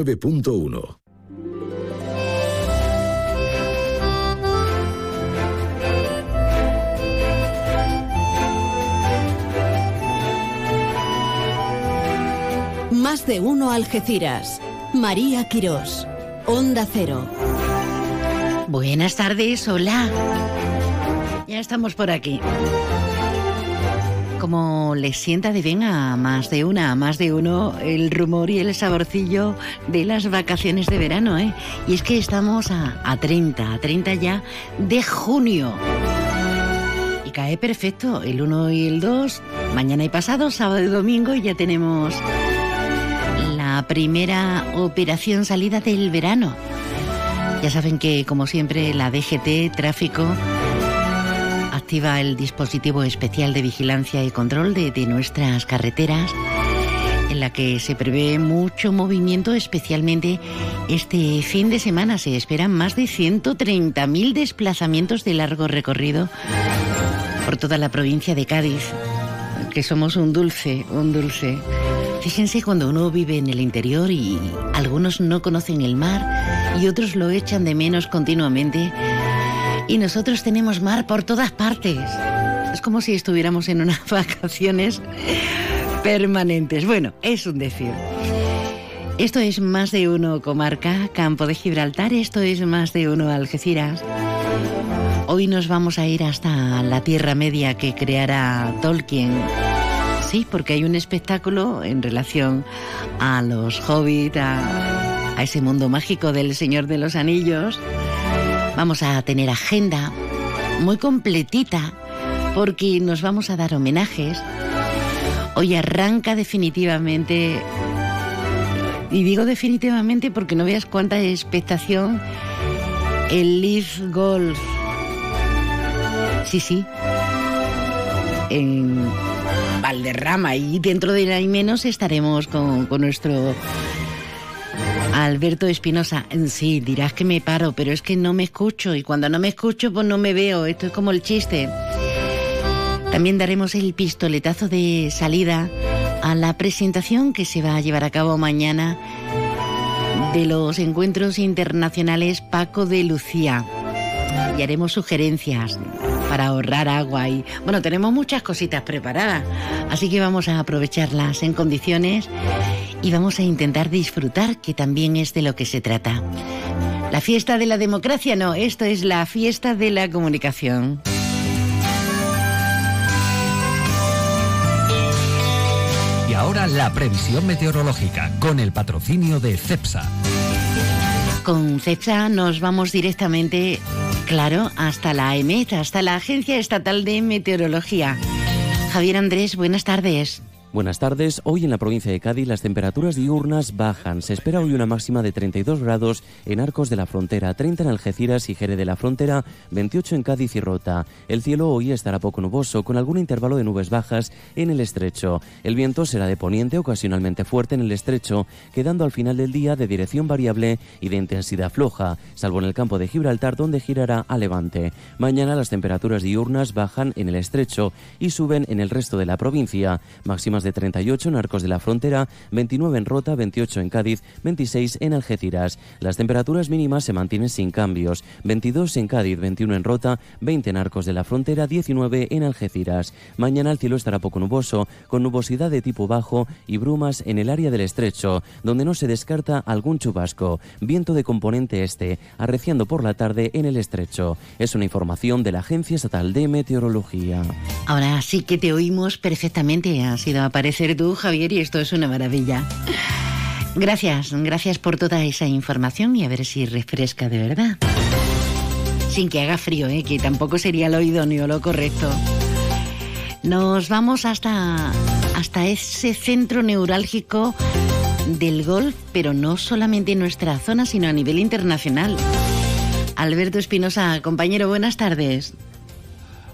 9.1 Más de uno Algeciras. María Quirós. Onda Cero. Buenas tardes, hola. Ya estamos por aquí. Como les sienta de bien a más de una, a más de uno, el rumor y el saborcillo de las vacaciones de verano, ¿eh? Y es que estamos a, a 30, a 30 ya de junio. Y cae perfecto el 1 y el 2, mañana y pasado, sábado y domingo, y ya tenemos la primera operación salida del verano. Ya saben que, como siempre, la DGT Tráfico activa el dispositivo especial de vigilancia y control de, de nuestras carreteras, en la que se prevé mucho movimiento, especialmente este fin de semana. Se esperan más de 130.000 desplazamientos de largo recorrido por toda la provincia de Cádiz, que somos un dulce, un dulce. Fíjense cuando uno vive en el interior y algunos no conocen el mar y otros lo echan de menos continuamente. Y nosotros tenemos mar por todas partes. Es como si estuviéramos en unas vacaciones permanentes. Bueno, es un decir. Esto es más de uno comarca, Campo de Gibraltar, esto es más de uno Algeciras. Hoy nos vamos a ir hasta la Tierra Media que creará Tolkien. Sí, porque hay un espectáculo en relación a los hobbits, a, a ese mundo mágico del Señor de los Anillos. Vamos a tener agenda muy completita porque nos vamos a dar homenajes. Hoy arranca definitivamente, y digo definitivamente porque no veas cuánta expectación, el Leaf Golf. Sí, sí. En Valderrama y dentro de ahí menos estaremos con, con nuestro Alberto Espinosa, sí, dirás que me paro, pero es que no me escucho y cuando no me escucho pues no me veo, esto es como el chiste. También daremos el pistoletazo de salida a la presentación que se va a llevar a cabo mañana de los encuentros internacionales Paco de Lucía. Y haremos sugerencias para ahorrar agua y bueno, tenemos muchas cositas preparadas, así que vamos a aprovecharlas en condiciones y vamos a intentar disfrutar, que también es de lo que se trata. La fiesta de la democracia no, esto es la fiesta de la comunicación. Y ahora la previsión meteorológica con el patrocinio de CEPSA. Con CEPSA nos vamos directamente, claro, hasta la EMET, hasta la Agencia Estatal de Meteorología. Javier Andrés, buenas tardes. Buenas tardes. Hoy en la provincia de Cádiz las temperaturas diurnas bajan. Se espera hoy una máxima de 32 grados en Arcos de la Frontera, 30 en Algeciras y Jerez de la Frontera, 28 en Cádiz y Rota. El cielo hoy estará poco nuboso, con algún intervalo de nubes bajas en el estrecho. El viento será de poniente, ocasionalmente fuerte en el estrecho, quedando al final del día de dirección variable y de intensidad floja, salvo en el campo de Gibraltar, donde girará a levante. Mañana las temperaturas diurnas bajan en el estrecho y suben en el resto de la provincia. Máximas de 38 en Arcos de la Frontera, 29 en Rota, 28 en Cádiz, 26 en Algeciras. Las temperaturas mínimas se mantienen sin cambios, 22 en Cádiz, 21 en Rota, 20 en Arcos de la Frontera, 19 en Algeciras. Mañana el cielo estará poco nuboso, con nubosidad de tipo bajo y brumas en el área del estrecho, donde no se descarta algún chubasco. Viento de componente este, arreciando por la tarde en el estrecho. Es una información de la Agencia Estatal de Meteorología. Ahora sí que te oímos perfectamente. Ha sido aparecer tú, Javier, y esto es una maravilla. Gracias, gracias por toda esa información y a ver si refresca de verdad. Sin que haga frío, ¿eh? que tampoco sería lo idóneo, lo correcto. Nos vamos hasta, hasta ese centro neurálgico del golf, pero no solamente en nuestra zona, sino a nivel internacional. Alberto Espinosa, compañero, buenas tardes.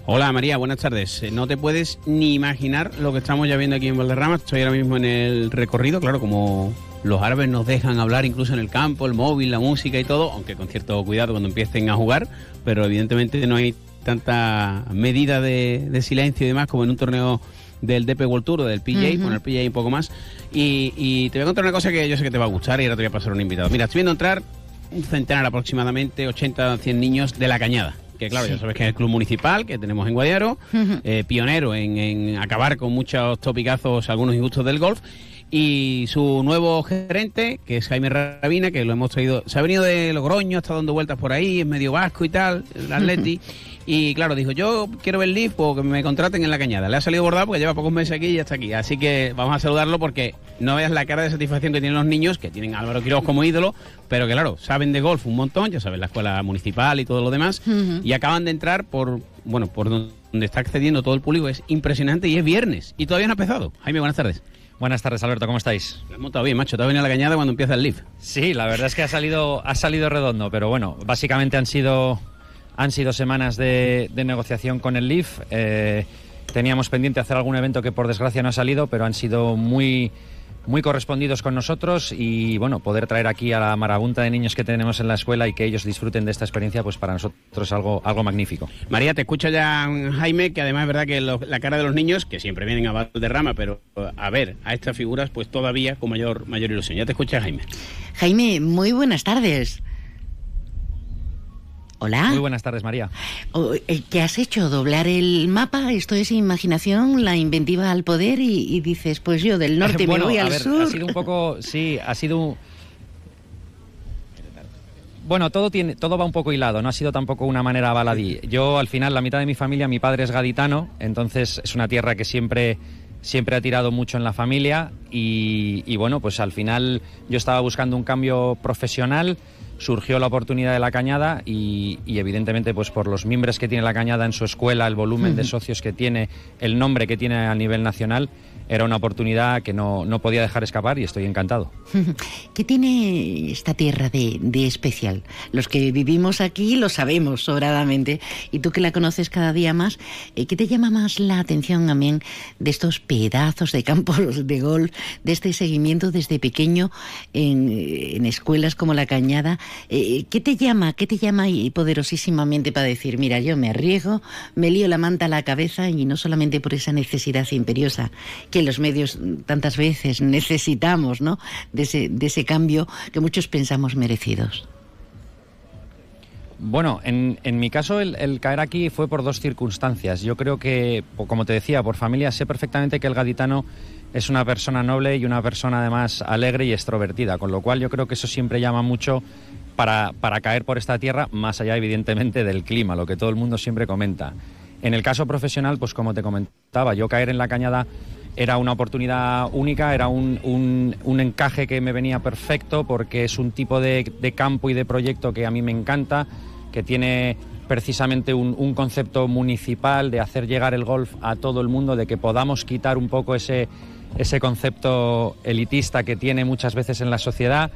Hola María, buenas tardes. Eh, No te puedes ni imaginar lo que estamos ya viendo aquí en Valderrama. Estoy ahora mismo en el recorrido, claro, como los árabes nos dejan hablar incluso en el campo, el móvil, la música y todo, aunque con cierto cuidado cuando empiecen a jugar, pero evidentemente no hay tanta medida de, de silencio y demás como en un torneo del DP World Tour o del PJ, poner PJ un poco más. Y, y, te voy a contar una cosa que yo sé que te va a gustar y ahora te voy a pasar un invitado. Mira, estoy viendo entrar un centenar aproximadamente, 80 100 niños de la cañada que claro, ya sabes que es el club municipal que tenemos en Guadiaro, eh, pionero en, en, acabar con muchos topicazos, algunos injustos del golf, y su nuevo gerente, que es Jaime Rabina, que lo hemos traído, se ha venido de Logroño, está dando vueltas por ahí, es medio vasco y tal, el Atleti. Y claro, dijo, yo quiero ver Leaf o que me contraten en la cañada. Le ha salido bordado porque lleva pocos meses aquí y ya está aquí. Así que vamos a saludarlo porque no veas la cara de satisfacción que tienen los niños, que tienen a Álvaro Quiroz como ídolo, pero que claro, saben de golf un montón, ya saben, la escuela municipal y todo lo demás, y acaban de entrar por, bueno, por donde está accediendo todo el público. Es impresionante y es viernes. Y todavía no ha empezado. Jaime, buenas tardes. Buenas tardes, Alberto, ¿cómo estáis? Lo has montado bien, macho. Te ha venido a la cañada cuando empieza el lift. Sí, la verdad es que ha salido, ha salido redondo, pero bueno, básicamente han sido han sido semanas de, negociación con el LIF. Eh, teníamos pendiente hacer algún evento que por desgracia no ha salido, pero han sido muy muy correspondidos con nosotros y bueno, poder traer aquí a la marabunta de niños que tenemos en la escuela y que ellos disfruten de esta experiencia, pues para nosotros es algo, algo magnífico. María, te escucho ya, Jaime, que además es verdad que la cara de los niños, que siempre vienen a Valderrama, pero a ver a estas figuras, pues todavía con mayor, mayor ilusión. Ya te escucha, Jaime. Jaime, muy buenas tardes. Hola. Muy buenas tardes, María. Eh, ¿Qué has hecho? ¿Doblar el mapa? ¿Esto es imaginación, la inventiva al poder? Y, dices, pues yo del norte me voy al sur. Ha sido un poco, sí, ha sido Bueno, todo tiene, todo va un poco hilado, no ha sido tampoco una manera baladí. Yo al final, la mitad de mi familia, mi padre es gaditano, entonces es una tierra que siempre, siempre ha tirado mucho en la familia y, y bueno, pues al final yo estaba buscando un cambio profesional surgió la oportunidad de la cañada y, evidentemente pues por los miembros que tiene la cañada en su escuela, el volumen de socios que tiene, el nombre que tiene a nivel nacional, era una oportunidad que no, no podía dejar escapar y estoy encantado. ¿Qué tiene esta tierra de, de, especial? Los que vivimos aquí lo sabemos sobradamente y tú que la conoces cada día más, eh, ¿qué te llama más la atención también de estos pedazos de campos de golf, de este seguimiento desde pequeño en, en escuelas como la Cañada? Eh, ¿Qué te llama, qué te llama y poderosísimamente para decir, mira, yo me arriesgo, me lío la manta a la cabeza y no solamente por esa necesidad imperiosa que los medios tantas veces necesitamos, ¿no? De ese, de ese cambio que muchos pensamos merecidos. Bueno, en, en, mi caso el, caer aquí fue por dos circunstancias. Yo creo que, como te decía, por familia sé perfectamente que el gaditano es una persona noble y una persona además alegre y extrovertida, con lo cual yo creo que eso siempre llama mucho para, para caer por esta tierra, más allá evidentemente del clima, lo que todo el mundo siempre comenta. En el caso profesional, pues como te comentaba, yo caer en la cañada era una oportunidad única, era un, un, encaje que me venía perfecto porque es un tipo de, de, campo y de proyecto que a mí me encanta, que tiene precisamente un, un, concepto municipal de hacer llegar el golf a todo el mundo, de que podamos quitar un poco ese, ese concepto elitista que tiene muchas veces en la sociedad.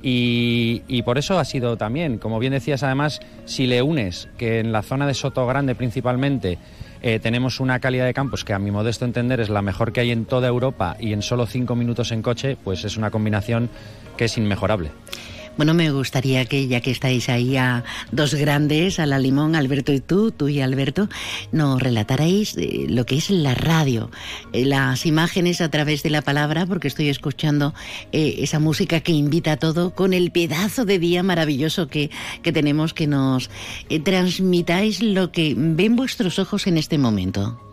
Y, y, por eso ha sido también, como bien decías además, si le unes que en la zona de Soto Grande principalmente eh, tenemos una calidad de campos que a mi modesto entender es la mejor que hay en toda Europa y en solo cinco minutos en coche, pues es una combinación que es inmejorable. Bueno, me gustaría que ya que estáis ahí a dos grandes, a la limón, Alberto y tú, tú y Alberto, nos relatarais eh, lo que es la radio, eh, las imágenes a través de la palabra, porque estoy escuchando eh, esa música que invita a todo con el pedazo de día maravilloso que, que tenemos, que nos transmitáis lo que ven vuestros ojos en este momento.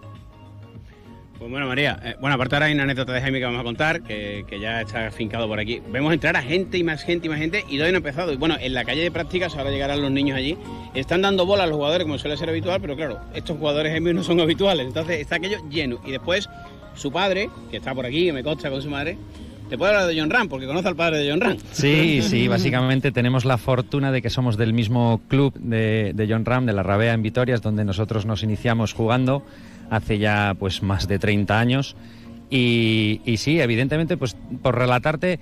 Pues bueno, María, eh, bueno, aparte ahora hay una anécdota de Jaime que vamos a contar, que, que, ya está fincado por aquí. Vemos entrar a gente y más gente y más gente y todavía no ha empezado. Y bueno, en la calle de prácticas ahora llegarán los niños allí. Están dando bola a los jugadores como suele ser habitual, pero claro, estos jugadores Jaime no son habituales. Entonces está aquello lleno. Y después su padre, que está por aquí, que me consta con su madre, ¿Te puede hablar de John Ram? Porque conoce al padre de John Ram. Sí, sí, básicamente tenemos la fortuna de que somos del mismo club de, de John Ram, de la Rabea en Vitorias, donde nosotros nos iniciamos jugando hace ya pues más de 30 años. Y, y sí, evidentemente, pues por relatarte,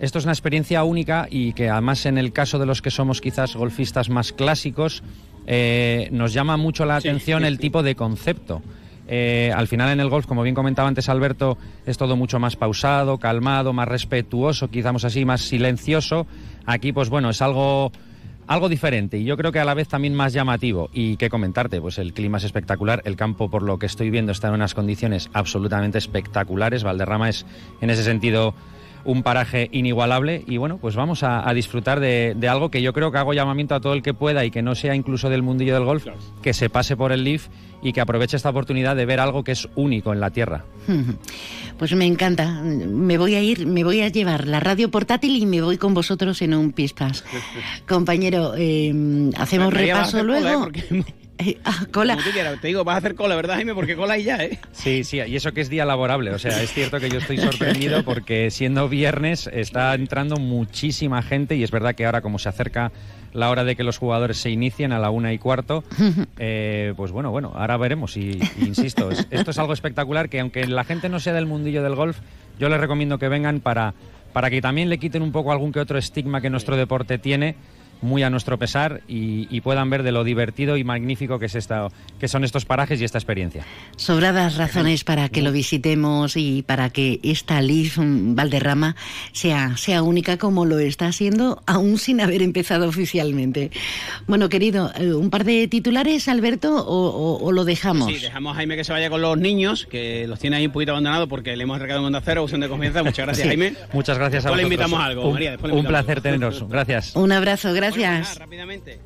esto es una experiencia única y que además en el caso de los que somos quizás golfistas más clásicos, eh, nos llama mucho la atención sí, sí, el tipo de concepto. Eh, al final en el golf, como bien comentaba antes Alberto, es todo mucho más pausado, calmado, más respetuoso, quizás así, más silencioso. Aquí, pues bueno, es algo algo diferente y yo creo que a la vez también más llamativo. Y qué comentarte, pues el clima es espectacular, el campo por lo que estoy viendo está en unas condiciones absolutamente espectaculares, Valderrama es en ese sentido un paraje inigualable y bueno, pues vamos a, disfrutar de, algo que yo creo que hago llamamiento a todo el que pueda y que no sea incluso del mundillo del golf, que se pase por el Leaf y que aproveche esta oportunidad de ver algo que es único en la tierra. Pues me encanta. Me voy a ir, me voy a llevar la radio portátil y me voy con vosotros en un pispas. Compañero, eh, hacemos repaso luego. Eh, ah, cola. te, digo, vas a hacer cola, ¿verdad, Jaime? Porque cola y ya, ¿eh? Sí, sí, y eso que es día laborable. O sea, es cierto que yo estoy sorprendido porque siendo viernes está entrando muchísima gente y es verdad que ahora como se acerca la hora de que los jugadores se inicien a la una y cuarto, eh, pues bueno, bueno, ahora veremos. Y, insisto, esto es algo espectacular que aunque la gente no sea del mundillo del golf, yo les recomiendo que vengan para, para que también le quiten un poco algún que otro estigma que nuestro deporte tiene muy a nuestro pesar y, puedan ver de lo divertido y magnífico que, es esta, que son estos parajes y esta experiencia. Sobradas razones para que lo visitemos y para que esta Leaf Valderrama sea, sea única como lo está haciendo, aún sin haber empezado oficialmente. Bueno, querido, eh, ¿un par de titulares, Alberto, o, lo dejamos? Sí, dejamos a Jaime que se vaya con los niños, que los tiene ahí un poquito abandonados porque le hemos regalado un onda cero, opción de confianza. Muchas gracias, Jaime. Muchas gracias a vosotros. le invitamos algo, María. un placer teneros. Gracias. Un abrazo, gracias gracias. rápidamente.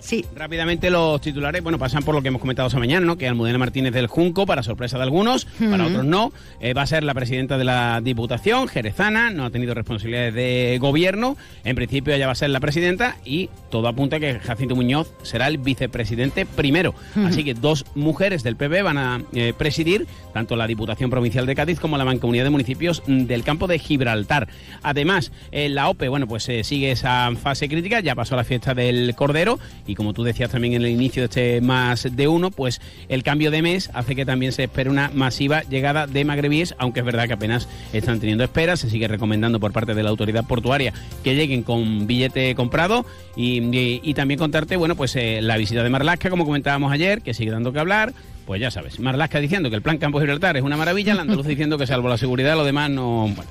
Sí. Rápidamente los titulares, bueno, pasan por lo que hemos comentado esta mañana, ¿no? Que Almudena Martínez del Junco, para sorpresa de algunos, para otros no, eh, va a ser la presidenta de la Diputación, Jerezana, no ha tenido responsabilidades de gobierno, en principio ella va a ser la presidenta y todo apunta a que Jacinto Muñoz será el vicepresidente primero. Así que dos mujeres del PP van a eh, presidir tanto la Diputación Provincial de Cádiz como la Mancomunidad de Municipios del campo de Gibraltar. Además, eh, la OPE, bueno, pues sigue esa fase crítica, ya pasó la fiesta del Cordero y como tú decías también en el inicio de este más de uno, pues el cambio de mes hace que también se espere una masiva llegada de magrebíes, aunque es verdad que apenas están teniendo esperas, se sigue recomendando por parte de la autoridad portuaria que lleguen con billete comprado y, también contarte, bueno, pues eh, la visita de Marlasca, como comentábamos ayer, que sigue dando que hablar, pues ya sabes, Marlasca diciendo que el plan Campo Gibraltar es una maravilla, la andaluz diciendo que salvo la seguridad, lo demás no. Bueno,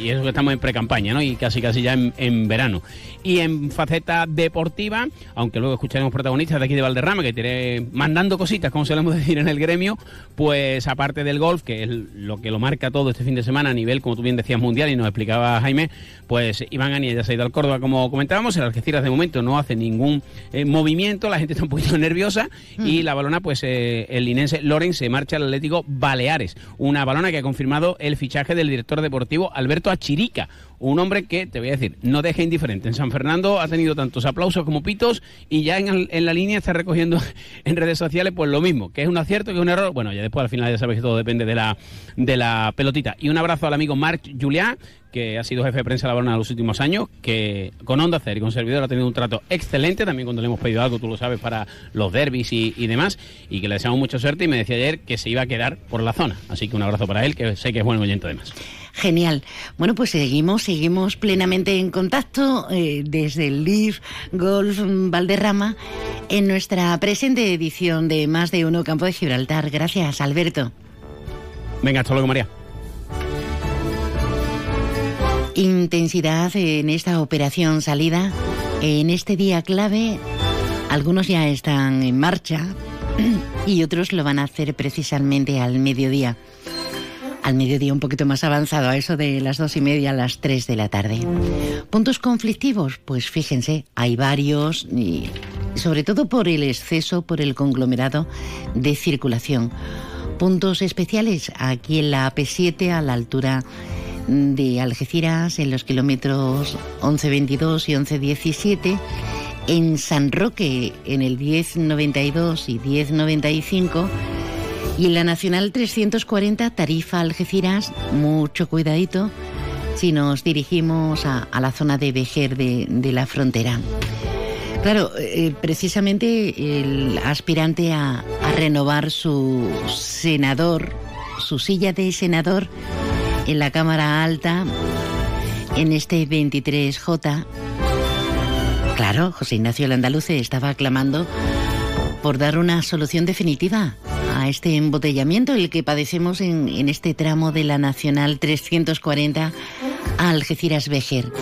y eso que estamos en pre-campaña, ¿no? Y casi casi ya en, verano. Y en faceta deportiva, aunque luego escucharemos protagonistas de aquí de Valderrama, que tiene mandando cositas, como solemos decir en el gremio, pues aparte del golf, que es lo que lo marca todo este fin de semana a nivel, como tú bien decías, mundial, y nos explicaba Jaime, pues Iván Ania ya se ha ido al Córdoba, como comentábamos, el Algeciras de momento no hace ningún eh, movimiento, la gente está un poquito nerviosa, y la balona, pues eh, el linense Loren se marcha al Atlético Baleares. Una balona que ha confirmado el fichaje del director deportivo Alberto Achirica, un hombre que, te voy a decir, no deja indiferente. En San Fernando ha tenido tantos aplausos como pitos y ya en, la línea está recogiendo en redes sociales pues lo mismo, que es un acierto, que es un error. Bueno, ya después al final ya sabes que todo depende de la, de la pelotita. Y un abrazo al amigo Marc Julián, que ha sido jefe de prensa de la balona en los últimos años, que con Onda Cero y con Servidor ha tenido un trato excelente, también cuando le hemos pedido algo, tú lo sabes, para los derbis y, y, demás, y que le deseamos mucha suerte y me decía ayer que se iba a quedar por la zona. Así que un abrazo para él, que sé que es buen oyente además. Genial. Bueno, pues seguimos, seguimos plenamente en contacto eh, desde el Leaf Golf Valderrama en nuestra presente edición de Más de Uno Campo de Gibraltar. Gracias, Alberto. Venga, hasta luego, María. Intensidad en esta operación salida, en este día clave. Algunos ya están en marcha y otros lo van a hacer precisamente al mediodía al mediodía un poquito más avanzado, a eso de las dos y media a las tres de la tarde. ¿Puntos conflictivos? Pues fíjense, hay varios y sobre todo por el exceso, por el conglomerado de circulación. Puntos especiales aquí en la AP7 a la altura de Algeciras en los kilómetros 1122 y 1117 en San Roque en el 1092 y 1095 y en la Nacional 340, Tarifa Algeciras, mucho cuidadito si nos dirigimos a, la zona de Vejer de, la frontera. Claro, eh, precisamente el aspirante a, a, renovar su senador, su silla de senador en la Cámara Alta, en este 23J, claro, José Ignacio Landaluce estaba aclamando por dar una solución definitiva a este embotellamiento, el que padecemos en, este tramo de la Nacional 340 a Algeciras Vejer.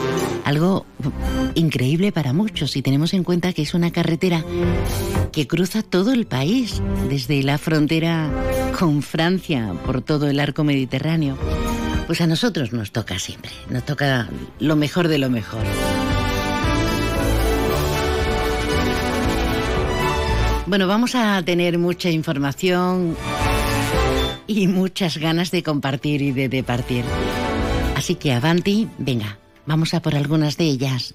Algo increíble para muchos si tenemos en cuenta que es una carretera que cruza todo el país, desde la frontera con Francia, por todo el arco mediterráneo. Pues a nosotros nos toca siempre, nos toca lo mejor de lo mejor. Bueno, vamos a tener mucha información y muchas ganas de compartir y de departir. Así que avanti, venga, vamos a por algunas de ellas.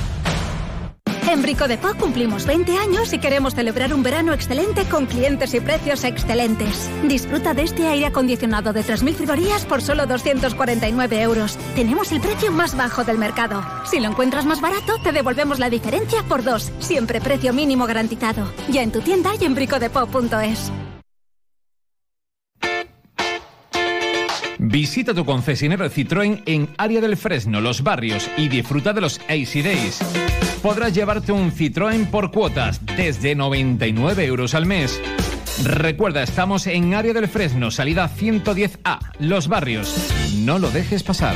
En Brico de cumplimos 20 años y queremos celebrar un verano excelente con clientes y precios excelentes. Disfruta de este aire acondicionado de 3.000 frigorías por solo 249 euros. Tenemos el precio más bajo del mercado. Si lo encuentras más barato, te devolvemos la diferencia por dos. Siempre precio mínimo garantizado. Ya en tu tienda y en bricodepo.es. Visita tu concesionario Citroën en Área del Fresno, Los Barrios y disfruta de los AC Days. Podrás llevarte un Citroën por cuotas desde 99 euros al mes. Recuerda, estamos en Área del Fresno, salida 110A, Los Barrios. No lo dejes pasar.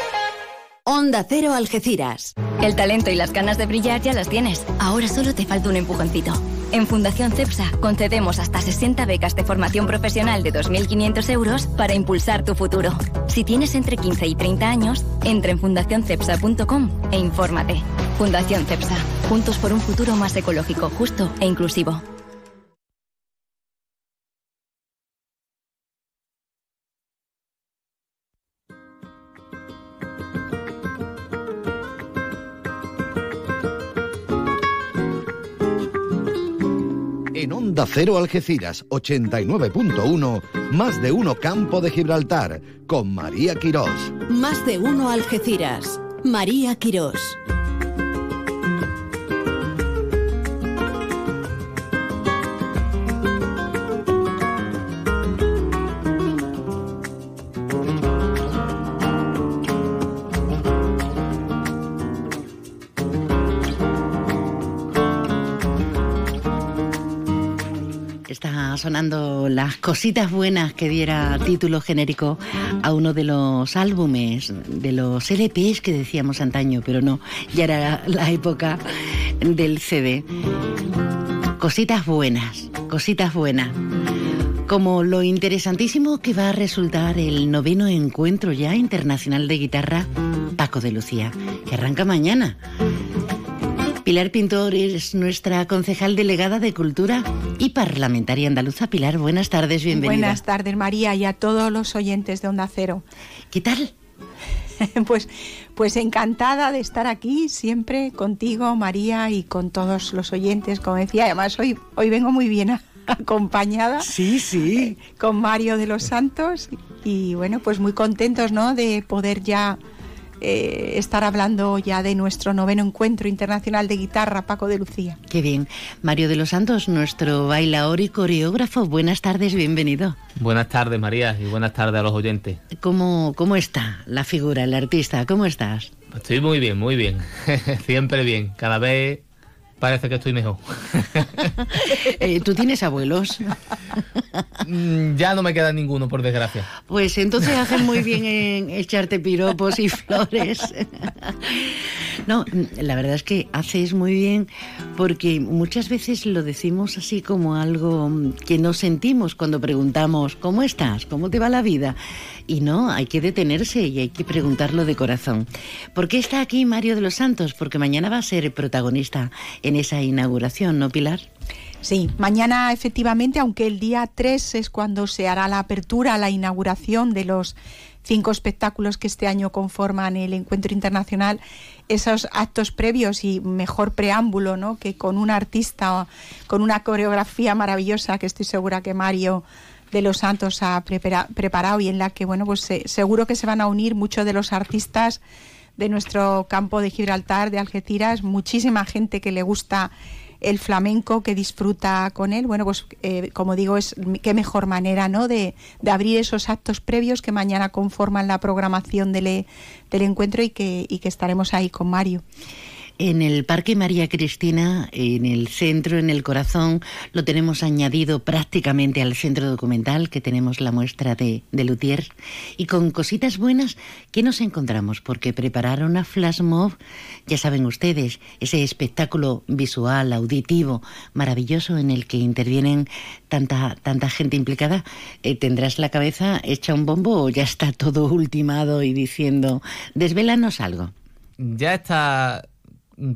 Onda Cero Algeciras. El talento y las ganas de brillar ya las tienes. Ahora solo te falta un empujoncito. En Fundación CEPSA concedemos hasta 60 becas de formación profesional de 2.500 euros para impulsar tu futuro. Si tienes entre 15 y 30 años, entra en fundacioncepsa.com e infórmate. Fundación CEPSA. Juntos por un futuro más ecológico, justo e inclusivo. Onda Cero Algeciras 89.1, más de uno Campo de Gibraltar, con María Quirós. Más de uno Algeciras. María Quirós. Sonando las cositas buenas que diera título genérico a uno de los álbumes, de los LPs que decíamos antaño, pero no, ya era la época del CD. Cositas buenas, cositas buenas. Como lo interesantísimo que va a resultar el noveno encuentro ya internacional de guitarra Paco de Lucía, que arranca mañana. Pilar Pintor es nuestra concejal delegada de Cultura y parlamentaria andaluza. Pilar, buenas tardes, bienvenida. Buenas tardes, María, y a todos los oyentes de Onda Cero. ¿Qué tal? pues, pues encantada de estar aquí siempre contigo, María, y con todos los oyentes. Como decía, además hoy, hoy vengo muy bien acompañada. Sí, sí. Con Mario de los Santos. Y bueno, pues muy contentos, ¿no? De poder ya eh, estar hablando ya de nuestro noveno encuentro internacional de guitarra, Paco de Lucía. Qué bien. Mario de los Santos, nuestro bailaor y coreógrafo, buenas tardes, bienvenido. Buenas tardes, María, y buenas tardes a los oyentes. ¿Cómo, cómo está la figura, el artista? ¿Cómo estás? Estoy muy bien, muy bien. Siempre bien. Cada vez parece que estoy mejor. eh, ¿Tú tienes abuelos? Mm, ya no me queda ninguno, por desgracia. Pues entonces hacen muy bien en echarte piropos y flores. no, la verdad es que haces muy bien porque muchas veces lo decimos así como algo que no sentimos cuando preguntamos, ¿cómo estás? ¿Cómo te va la vida? Y no, hay que detenerse y hay que preguntarlo de corazón. ¿Por qué está aquí Mario de los Santos? Porque mañana va a ser protagonista en esa inauguración, ¿no, Pilar? Sí, mañana efectivamente, aunque el día 3 es cuando se hará la apertura, la inauguración de los cinco espectáculos que este año conforman el encuentro internacional, esos actos previos y mejor preámbulo, ¿no? Que con un artista, con una coreografía maravillosa que estoy segura que Mario de los Santos ha preparado y en la que, bueno, pues seguro que se van a unir muchos de los artistas de nuestro campo de Gibraltar, de Algeciras, muchísima gente que le gusta el flamenco, que disfruta con él. Bueno, pues eh, como digo, es qué mejor manera ¿no? de, abrir esos actos previos que mañana conforman la programación del, del encuentro y que estaremos ahí con Mario. En el Parque María Cristina, en el centro, en el corazón, lo tenemos añadido prácticamente al centro documental, que tenemos la muestra de, de Luthier. Y con cositas buenas, ¿qué nos encontramos? Porque prepararon a Flash Mob, ya saben ustedes, ese espectáculo visual, auditivo, maravilloso en el que intervienen tanta, tanta gente implicada. Eh, ¿Tendrás la cabeza hecha un bombo o ya está todo ultimado y diciendo, desvélanos algo? Ya está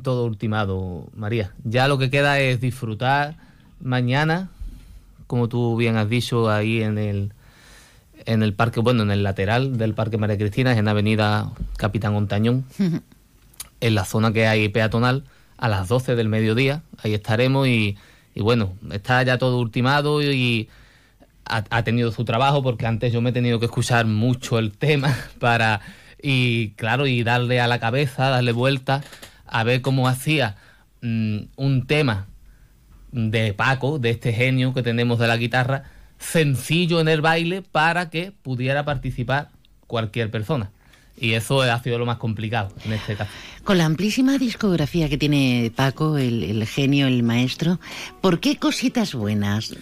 todo ultimado, María. Ya lo que queda es disfrutar mañana, como tú bien has dicho, ahí en el en el parque, bueno, en el lateral del Parque María Cristina, es en Avenida Capitán Ontañón, en la zona que hay peatonal, a las 12 del mediodía. Ahí estaremos y, y bueno, está ya todo ultimado y, ha, ha, tenido su trabajo porque antes yo me he tenido que escuchar mucho el tema para y claro y darle a la cabeza, darle vuelta a ver cómo hacía mmm, un tema de Paco, de este genio que tenemos de la guitarra, sencillo en el baile para que pudiera participar cualquier persona. Y eso ha sido lo más complicado en este caso. Con la amplísima discografía que tiene Paco, el, el genio, el maestro, ¿por qué cositas buenas?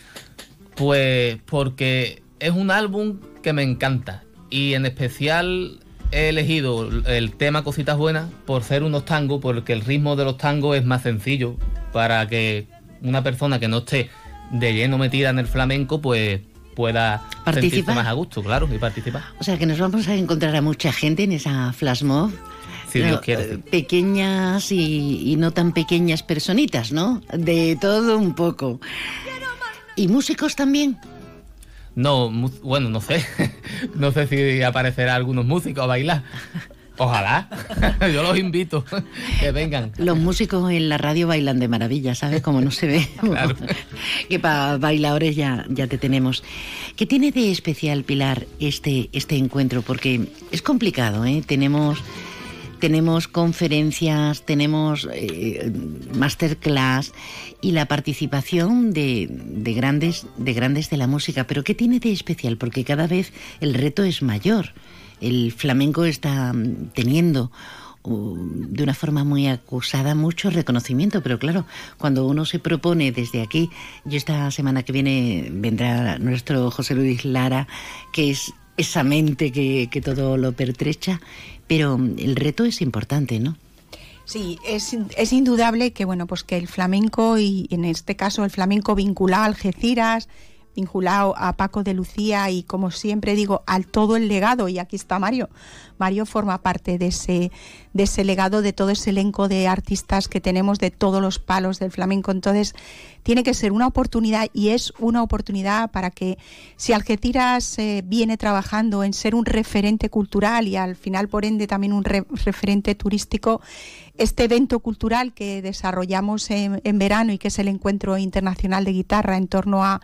Pues porque es un álbum que me encanta. Y en especial he elegido el tema Cositas Buenas por ser unos tangos, porque el ritmo de los tangos es más sencillo para que una persona que no esté de lleno metida en el flamenco, pues pueda sentirse más a gusto, claro, y participar. O sea que nos vamos a encontrar a mucha gente en esa flash mob. Si Dios quiere. Pequeñas y, y no tan pequeñas personitas, ¿no? De todo un poco. ¿Y músicos también? No, bueno, no sé. no sé si aparecerá algunos músicos a bailar. Ojalá. Yo los invito que vengan. Los músicos en la radio bailan de maravilla, ¿sabes? Como no se ve. Claro. que para bailadores ya, ya te tenemos. ¿Qué tiene de especial, Pilar, este, este encuentro? Porque es complicado, ¿eh? Tenemos tenemos conferencias, tenemos eh, masterclass y la participación de, de, grandes, de grandes de la música. Pero ¿qué tiene de especial? Porque cada vez el reto es mayor. El flamenco está teniendo uh, de una forma muy acusada mucho reconocimiento, pero claro, cuando uno se propone desde aquí, yo esta semana que viene vendrá nuestro José Luis Lara, que es esa mente que todo lo pertrecha, pero el reto es importante, ¿no? Sí, es, es, indudable que bueno, pues que el flamenco y en este caso el flamenco vinculado a Algeciras, vinculado a Paco de Lucía y como siempre digo, al todo el legado, y aquí está Mario. Mario forma parte de ese, de ese legado, de todo ese elenco de artistas que tenemos de todos los palos del flamenco. Entonces, tiene que ser una oportunidad y es una oportunidad para que si Algeciras eh, viene trabajando en ser un referente cultural y al final, por ende, también un re referente turístico, este evento cultural que desarrollamos en, en verano y que es el Encuentro Internacional de Guitarra en torno a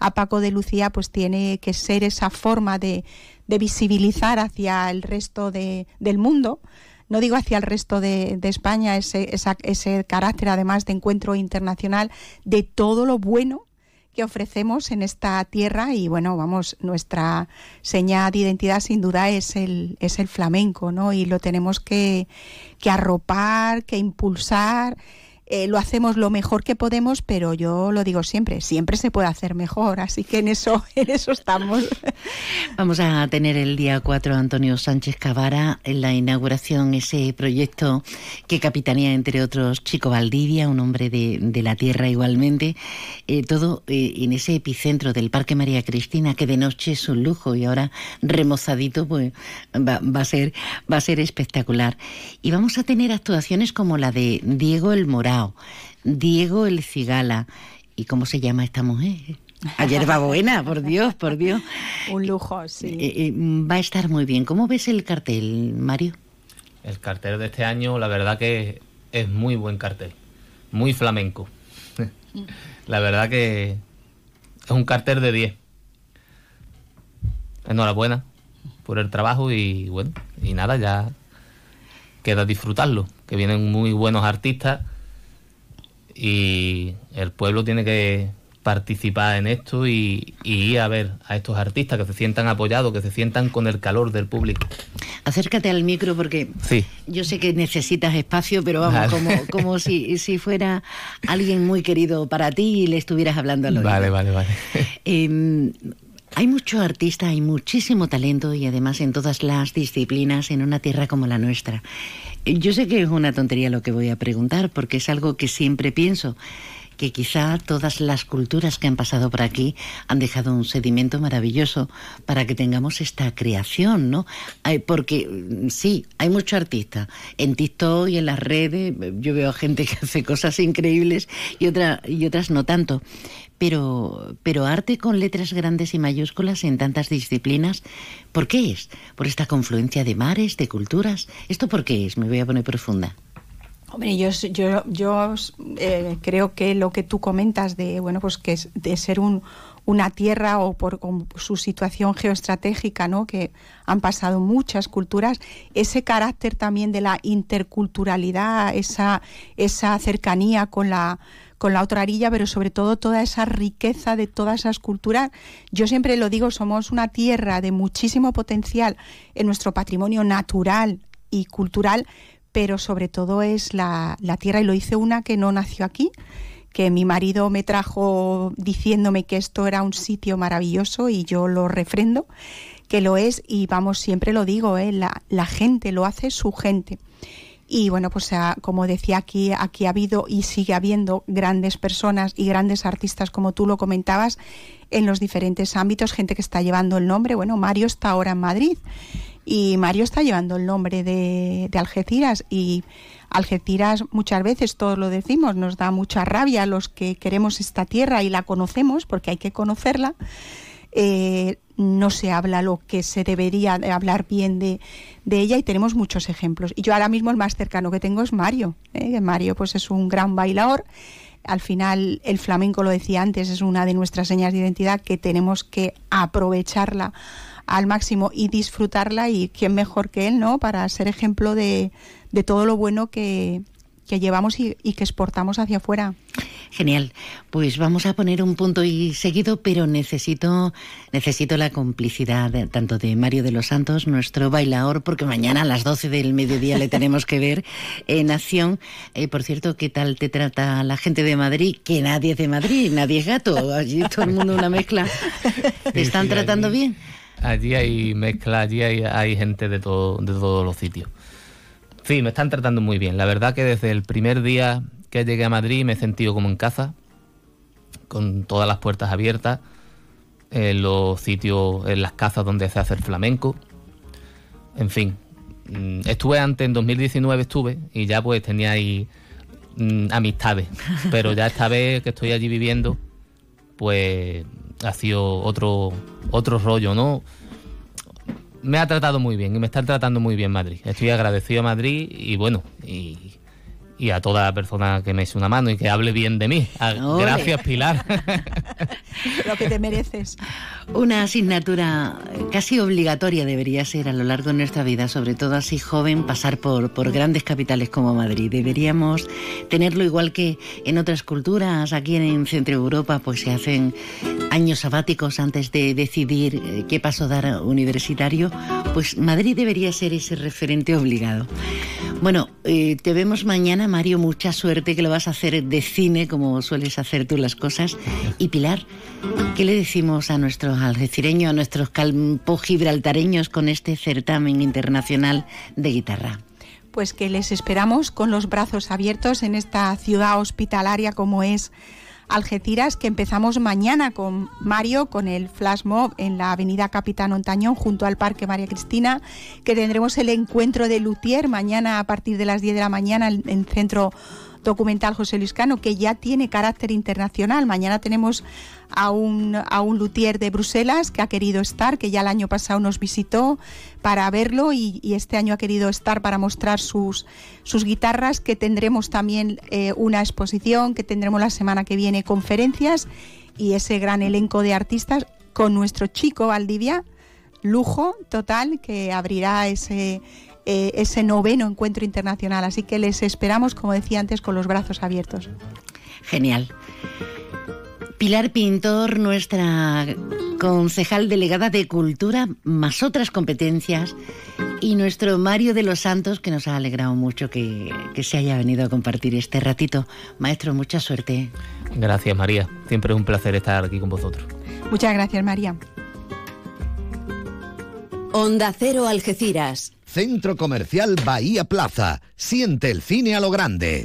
a Paco de Lucía, pues tiene que ser esa forma de, de visibilizar hacia el resto de, del mundo. No digo hacia el resto de, de España, ese, ese carácter además de encuentro internacional de todo lo bueno que ofrecemos en esta tierra y bueno, vamos, nuestra señal de identidad sin duda es el, es el flamenco, ¿no? Y lo tenemos que, que arropar, que impulsar eh, lo hacemos lo mejor que podemos, pero yo lo digo siempre, siempre se puede hacer mejor, así que en eso, en eso estamos. Vamos a tener el día 4 Antonio Sánchez Cavara en la inauguración, ese proyecto que capitanía, entre otros, Chico Valdivia, un hombre de, de la tierra igualmente, eh, todo eh, en ese epicentro del Parque María Cristina, que de noche es un lujo y ahora remozadito, pues va, va, a ser, va a ser espectacular. Y vamos a tener actuaciones como la de Diego el Diego el Cigala. ¿Y cómo se llama esta mujer? Ayer va buena, por Dios, por Dios. Un lujo, sí. Eh, eh, va a estar muy bien. ¿Cómo ves el cartel, Mario? El cartel de este año, la verdad que es muy buen cartel. Muy flamenco. la verdad que es un cartel de 10. Enhorabuena por el trabajo y bueno, y nada, ya queda disfrutarlo, que vienen muy buenos artistas y el pueblo tiene que participar en esto y, ir a ver a estos artistas que se sientan apoyados, que se sientan con el calor del público. Acércate al micro porque yo sé que necesitas espacio, pero vamos, como, como si, si, fuera alguien muy querido para ti y le estuvieras hablando al oído. Vale, vale, vale. Em, hay mucho artista, hay muchísimo talento y además en todas las disciplinas en una tierra como la nuestra. Yo sé que es una tontería lo que voy a preguntar porque es algo que siempre pienso que quizá todas las culturas que han pasado por aquí han dejado un sedimento maravilloso para que tengamos esta creación, ¿no? Porque mm, sí, hay mucho artista. En TikTok y en las redes yo veo gente que hace cosas increíbles y, otra, y otras no tanto. Pero, pero arte con letras grandes y mayúsculas en tantas disciplinas, ¿por qué es? ¿Por esta confluencia de mares, de culturas? ¿Esto por qué es? Me voy a poner profunda. Hombre, yo, eh, creo que lo que tú comentas de, bueno, pues que es de ser un, una tierra o por su situación geoestratégica, ¿no? que han pasado muchas culturas, ese carácter también de la interculturalidad, esa, esa cercanía con la, con la otra orilla, pero sobre todo toda esa riqueza de todas esas culturas. Yo siempre lo digo, somos una tierra de muchísimo potencial en nuestro patrimonio natural y cultural, pero sobre todo es la, tierra, y lo hice una que no nació aquí, que mi marido me trajo diciéndome que esto era un sitio maravilloso y yo lo refrendo, que lo es y vamos, siempre lo digo, ¿eh? la, la gente lo hace su gente. Y bueno, pues como decía aquí, aquí ha habido y sigue habiendo grandes personas y grandes artistas, como tú lo comentabas, en los diferentes ámbitos, gente que está llevando el nombre. Bueno, Mario está ahora en Madrid y Mario está llevando el nombre de, Algeciras y Algeciras muchas veces, todos lo decimos, nos da mucha rabia a los que queremos esta tierra y la conocemos, porque hay que conocerla. Eh, no se habla lo que se debería de hablar bien de, ella y tenemos muchos ejemplos. Y yo ahora mismo el más cercano que tengo es Mario. ¿eh? Mario pues es un gran bailador. Al final el flamenco, lo decía antes, es una de nuestras señas de identidad que tenemos que aprovecharla al máximo y disfrutarla y quién mejor que él, ¿no? Para ser ejemplo de, de todo lo bueno que, que llevamos y, que exportamos hacia afuera. Genial. Pues vamos a poner un punto y seguido, pero necesito, necesito la complicidad tanto de Mario de los Santos, nuestro bailador, porque mañana a las 12 del mediodía le tenemos que ver en acción. Eh, por cierto, ¿qué tal te trata la gente de Madrid? Que nadie es de Madrid, nadie es gato. Allí todo el mundo una mezcla. ¿Te están tratando bien? Allí hay mezcla, allí hay, gente de, todo, de todos los sitios. Sí, me están tratando muy bien. La verdad que desde el primer día que llegué a Madrid me he sentido como en casa, con todas las puertas abiertas, en los sitios, en las casas donde se hace el flamenco. En fin, mm, estuve antes, en 2019 estuve, y ya pues tenía ahí mm, amistades. Pero ya esta vez que estoy allí viviendo, pues ha sido otro, otro rollo, ¿no? Me ha tratado muy bien y me está tratando muy bien Madrid. Estoy agradecido a Madrid y bueno, y y a toda persona que me eche una mano y que hable bien de mí. Gracias, Pilar. Lo que te mereces. Una asignatura casi obligatoria debería ser a lo largo de nuestra vida, sobre todo así joven, pasar por, por grandes capitales como Madrid. Deberíamos tenerlo igual que en otras culturas, aquí en Centro Europa, pues se hacen años sabáticos antes de decidir eh, qué paso dar universitario, pues Madrid debería ser ese referente obligado. Bueno, eh, te vemos mañana Mario, mucha suerte que lo vas a hacer de cine como sueles hacer tú las cosas. Y Pilar, ¿qué le decimos a nuestros algecireños, a nuestros campos gibraltareños con este certamen internacional de guitarra? Pues que les esperamos con los brazos abiertos en esta ciudad hospitalaria como es Algeciras, que empezamos mañana con Mario, con el Flash Mob en la avenida Capitán Ontañón, junto al Parque María Cristina, que tendremos el encuentro de Luthier mañana a partir de las 10 de la mañana en el centro documental José Luis Cano, que ya tiene carácter internacional. Mañana tenemos a un, a un luthier de Bruselas que ha querido estar, que ya el año pasado nos visitó para verlo y, este año ha querido estar para mostrar sus, sus guitarras, que tendremos también eh, una exposición, que tendremos la semana que viene conferencias y ese gran elenco de artistas con nuestro chico Valdivia, lujo total que abrirá ese, eh, ese noveno encuentro internacional. Así que les esperamos, como decía antes, con los brazos abiertos. Genial. Pilar Pintor, nuestra concejal delegada de Cultura, más otras competencias, y nuestro Mario de los Santos, que nos ha alegrado mucho que, que se haya venido a compartir este ratito. Maestro, mucha suerte. Gracias, María. Siempre es un placer estar aquí con vosotros. Muchas gracias, María. Onda Cero Algeciras. Centro Comercial Bahía Plaza. Siente el cine a lo grande.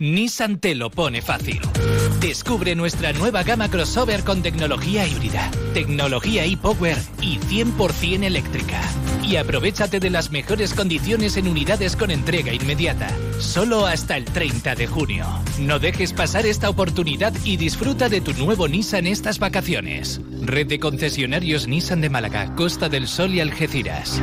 Nissan te lo pone fácil. Descubre nuestra nueva gama crossover con tecnología híbrida, tecnología e-power y 100% eléctrica. Y aprovechate de las mejores condiciones en unidades con entrega inmediata, solo hasta el 30 de junio. No dejes pasar esta oportunidad y disfruta de tu nuevo Nissan estas vacaciones. Red de concesionarios Nissan de Málaga, Costa del Sol y Algeciras.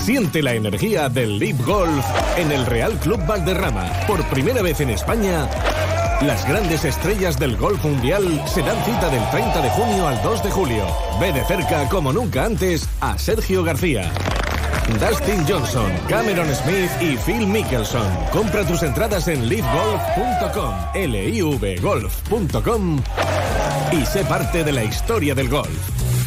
Siente la energía del Leap Golf en el Real Club Valderrama. Por primera vez en España, las grandes estrellas del golf mundial se dan cita del 30 de junio al 2 de julio. Ve de cerca, como nunca antes, a Sergio García. Dustin Johnson, Cameron Smith y Phil Mickelson. Compra tus entradas en livegolf.com, l golf.com y sé parte de la historia del golf.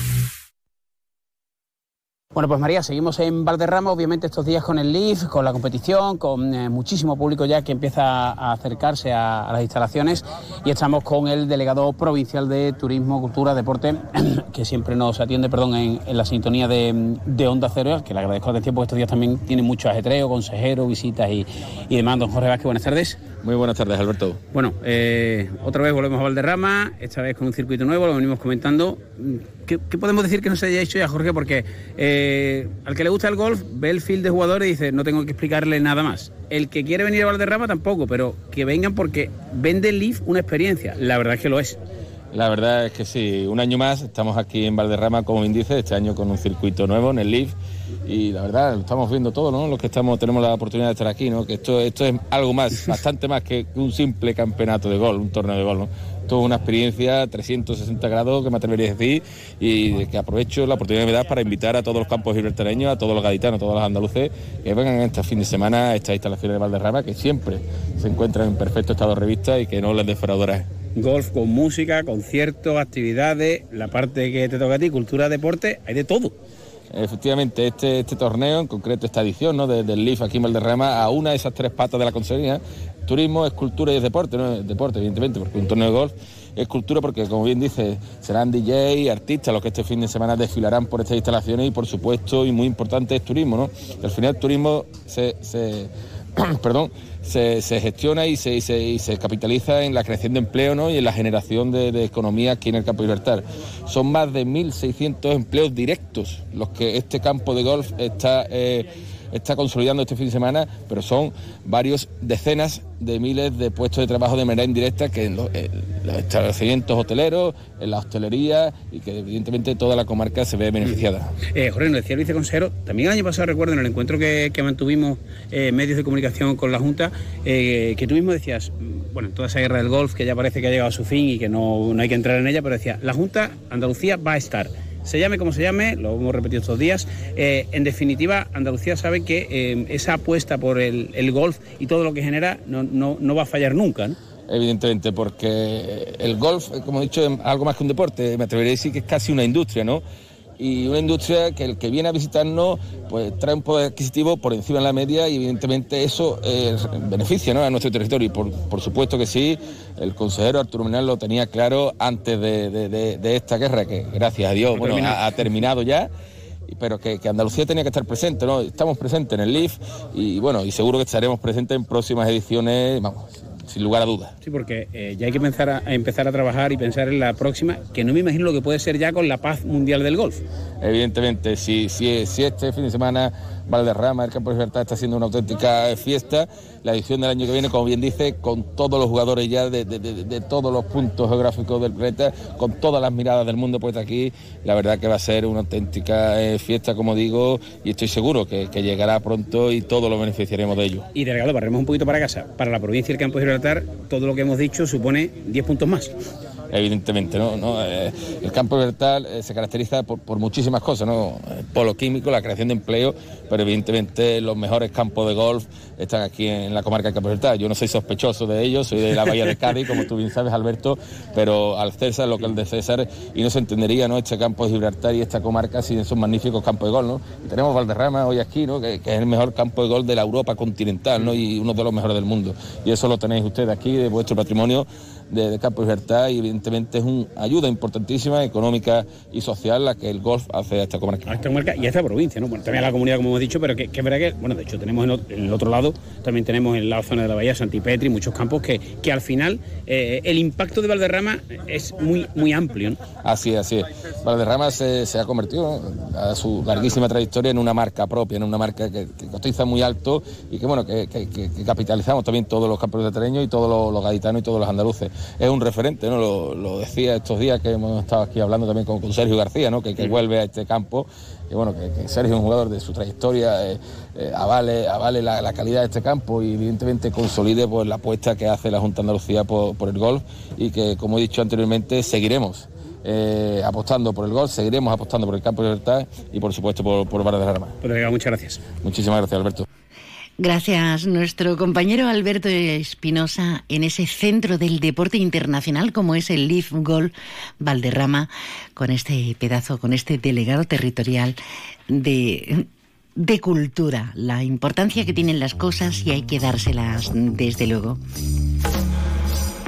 Bueno, pues María, seguimos en Valderrama, obviamente estos días con el LIF, con la competición, con eh, muchísimo público ya que empieza a acercarse a, las instalaciones y estamos con el delegado provincial de Turismo, Cultura, Deporte, que siempre nos atiende, perdón, en, la sintonía de, Onda Cero, que le agradezco la atención porque estos días también tiene mucho ajetreo, consejero, visitas y, y demás. Don Jorge Vázquez, buenas tardes. Muy buenas tardes, Alberto. Bueno, eh, otra vez volvemos a Valderrama, esta vez con un circuito nuevo, lo venimos comentando. ¿Qué, podemos decir que no se haya hecho ya, Jorge? Porque eh, al que le gusta el golf ve el field de jugadores y dice, no tengo que explicarle nada más. El que quiere venir a Valderrama tampoco, pero que vengan porque vende el Leaf una experiencia. La verdad es que lo es. La verdad es que sí, un año más estamos aquí en Valderrama, como índice, este año con un circuito nuevo en el Leaf y la verdad lo estamos viendo todo, ¿no? Los que estamos tenemos la oportunidad de estar aquí, ¿no? Que esto esto es algo más, bastante más que un simple campeonato de gol, un torneo de gol, ¿no? Todo una experiencia 360 grados que me atrevería a decir y que aprovecho la oportunidad que me das para invitar a todos los campos gibraltareños, a todos los gaditanos, a todos los andaluces que vengan este fin de semana a estas instalaciones de Valderrama que siempre se encuentran en perfecto estado de revista y que no les defraudará golf con música, conciertos, actividades, la parte que te toca a ti, cultura, deporte, hay de todo. Efectivamente, este, este torneo, en concreto esta edición ¿no? del LIF aquí en Valderrama, a una de esas tres patas de la consejería, turismo, escultura y deporte, ¿no? deporte evidentemente, porque un torneo de golf es cultura porque, como bien dice, serán DJ, artistas los que este fin de semana desfilarán por estas instalaciones y, por supuesto, y muy importante, es turismo, ¿no? al final el turismo se, se perdón, se, gestiona y se, se, capitaliza en la creación de empleo ¿no? y en la generación de, economía aquí en el campo Libertad. Son más de 1.600 empleos directos los que este campo de golf está... Eh, está consolidando este fin de semana, pero son varios decenas de miles de puestos de trabajo de manera indirecta que en los, establecimientos hoteleros, en la hostelería y que evidentemente toda la comarca se ve beneficiada. Eh, Jorge, nos decía el viceconsejero, también el año pasado recuerdo en el encuentro que, mantuvimos eh, medios de comunicación con la Junta, eh, que tú mismo decías, bueno, toda esa guerra del golf que ya parece que ha llegado a su fin y que no, no hay que entrar en ella, pero decía, la Junta Andalucía va a estar se llame como se llame, lo hemos repetido estos días, eh, en definitiva, Andalucía sabe que eh, esa apuesta por el, golf y todo lo que genera no, no, no va a fallar nunca. ¿no? Evidentemente, porque el golf, como he dicho, es algo más que un deporte, me atrevería a decir que es casi una industria, ¿no? Y una industria que el que viene a visitarnos pues trae un poder adquisitivo por encima de la media y evidentemente eso beneficia ¿no? a nuestro territorio y por, por, supuesto que sí, el consejero Arturo Menal lo tenía claro antes de, de, de, esta guerra que gracias a Dios bueno, ha, ha, terminado ya pero que, que, Andalucía tenía que estar presente, ¿no? Estamos presentes en el LIF y bueno, y seguro que estaremos presentes en próximas ediciones, vamos, sin lugar a dudas. Sí, porque eh, ya hay que empezar a, a, empezar a trabajar y pensar en la próxima, que no me imagino lo que puede ser ya con la paz mundial del golf. Evidentemente, si, si, si este fin de semana Valderrama, el Campo de Libertad está haciendo una auténtica fiesta, la edición del año que viene, como bien dice, con todos los jugadores ya de, de, de, de todos los puntos geográficos del planeta, con todas las miradas del mundo pues aquí, la verdad que va a ser una auténtica eh, fiesta, como digo, y estoy seguro que, que, llegará pronto y todos lo beneficiaremos de ello. Y de regalo, barremos un poquito para casa. Para la provincia y el Campo de Gibraltar, todo lo que hemos dicho supone 10 puntos más evidentemente. ¿no? ¿no? Eh, el campo libertal eh, se caracteriza por, por, muchísimas cosas, ¿no? El polo químico, la creación de empleo, pero evidentemente los mejores campos de golf están aquí en la comarca de Libertad. Yo no soy sospechoso de ello, soy de la Bahía de Cádiz, como tú bien sabes, Alberto, pero al César lo que el de César, y no se entendería ¿no? este campo de Gibraltar y esta comarca sin esos magníficos campos de golf. ¿no? Tenemos Valderrama hoy aquí, ¿no? Que, es el mejor campo de golf de la Europa continental ¿no? y uno de los mejores del mundo. Y eso lo tenéis ustedes aquí, de vuestro patrimonio de, de Campo Libertad y evidentemente es una ayuda importantísima económica y social la que el golf hace a esta comarca. A esta comarca y a esta provincia, ¿no? Bueno, también a la comunidad como dicho, pero que, que es verdad que, bueno, de hecho tenemos en, en, el otro lado, también tenemos en la zona de la Bahía Santipetri, muchos campos que, que al final eh, el impacto de Valderrama es muy, muy amplio. ¿no? Así es, así es. Valderrama se, se ha convertido a su larguísima trayectoria en una marca propia, en una marca que, que cotiza muy alto y que, bueno, que, capitalizamos también todos los campos de terreño y todos los, los gaditanos y todos los andaluces es un referente, ¿no? Lo, lo, decía estos días que hemos estado aquí hablando también con, con Sergio García, ¿no? Que, que, vuelve a este campo. Y bueno, que Sergio es un jugador de su trayectoria, eh, eh, avale, avale la, la, calidad de este campo y evidentemente consolide pues, la apuesta que hace la Junta de Andalucía por, por el golf y que, como he dicho anteriormente, seguiremos. Eh, apostando por el gol, seguiremos apostando por el campo de libertad y por supuesto por, por Barra de Armas. Pues muchas gracias. Muchísimas gracias, Alberto. Gracias, nuestro compañero Alberto Espinosa, en ese centro del deporte internacional como es el Leaf Golf Valderrama, con este pedazo, con este delegado territorial de, de cultura, la importancia que tienen las cosas y hay que dárselas desde luego.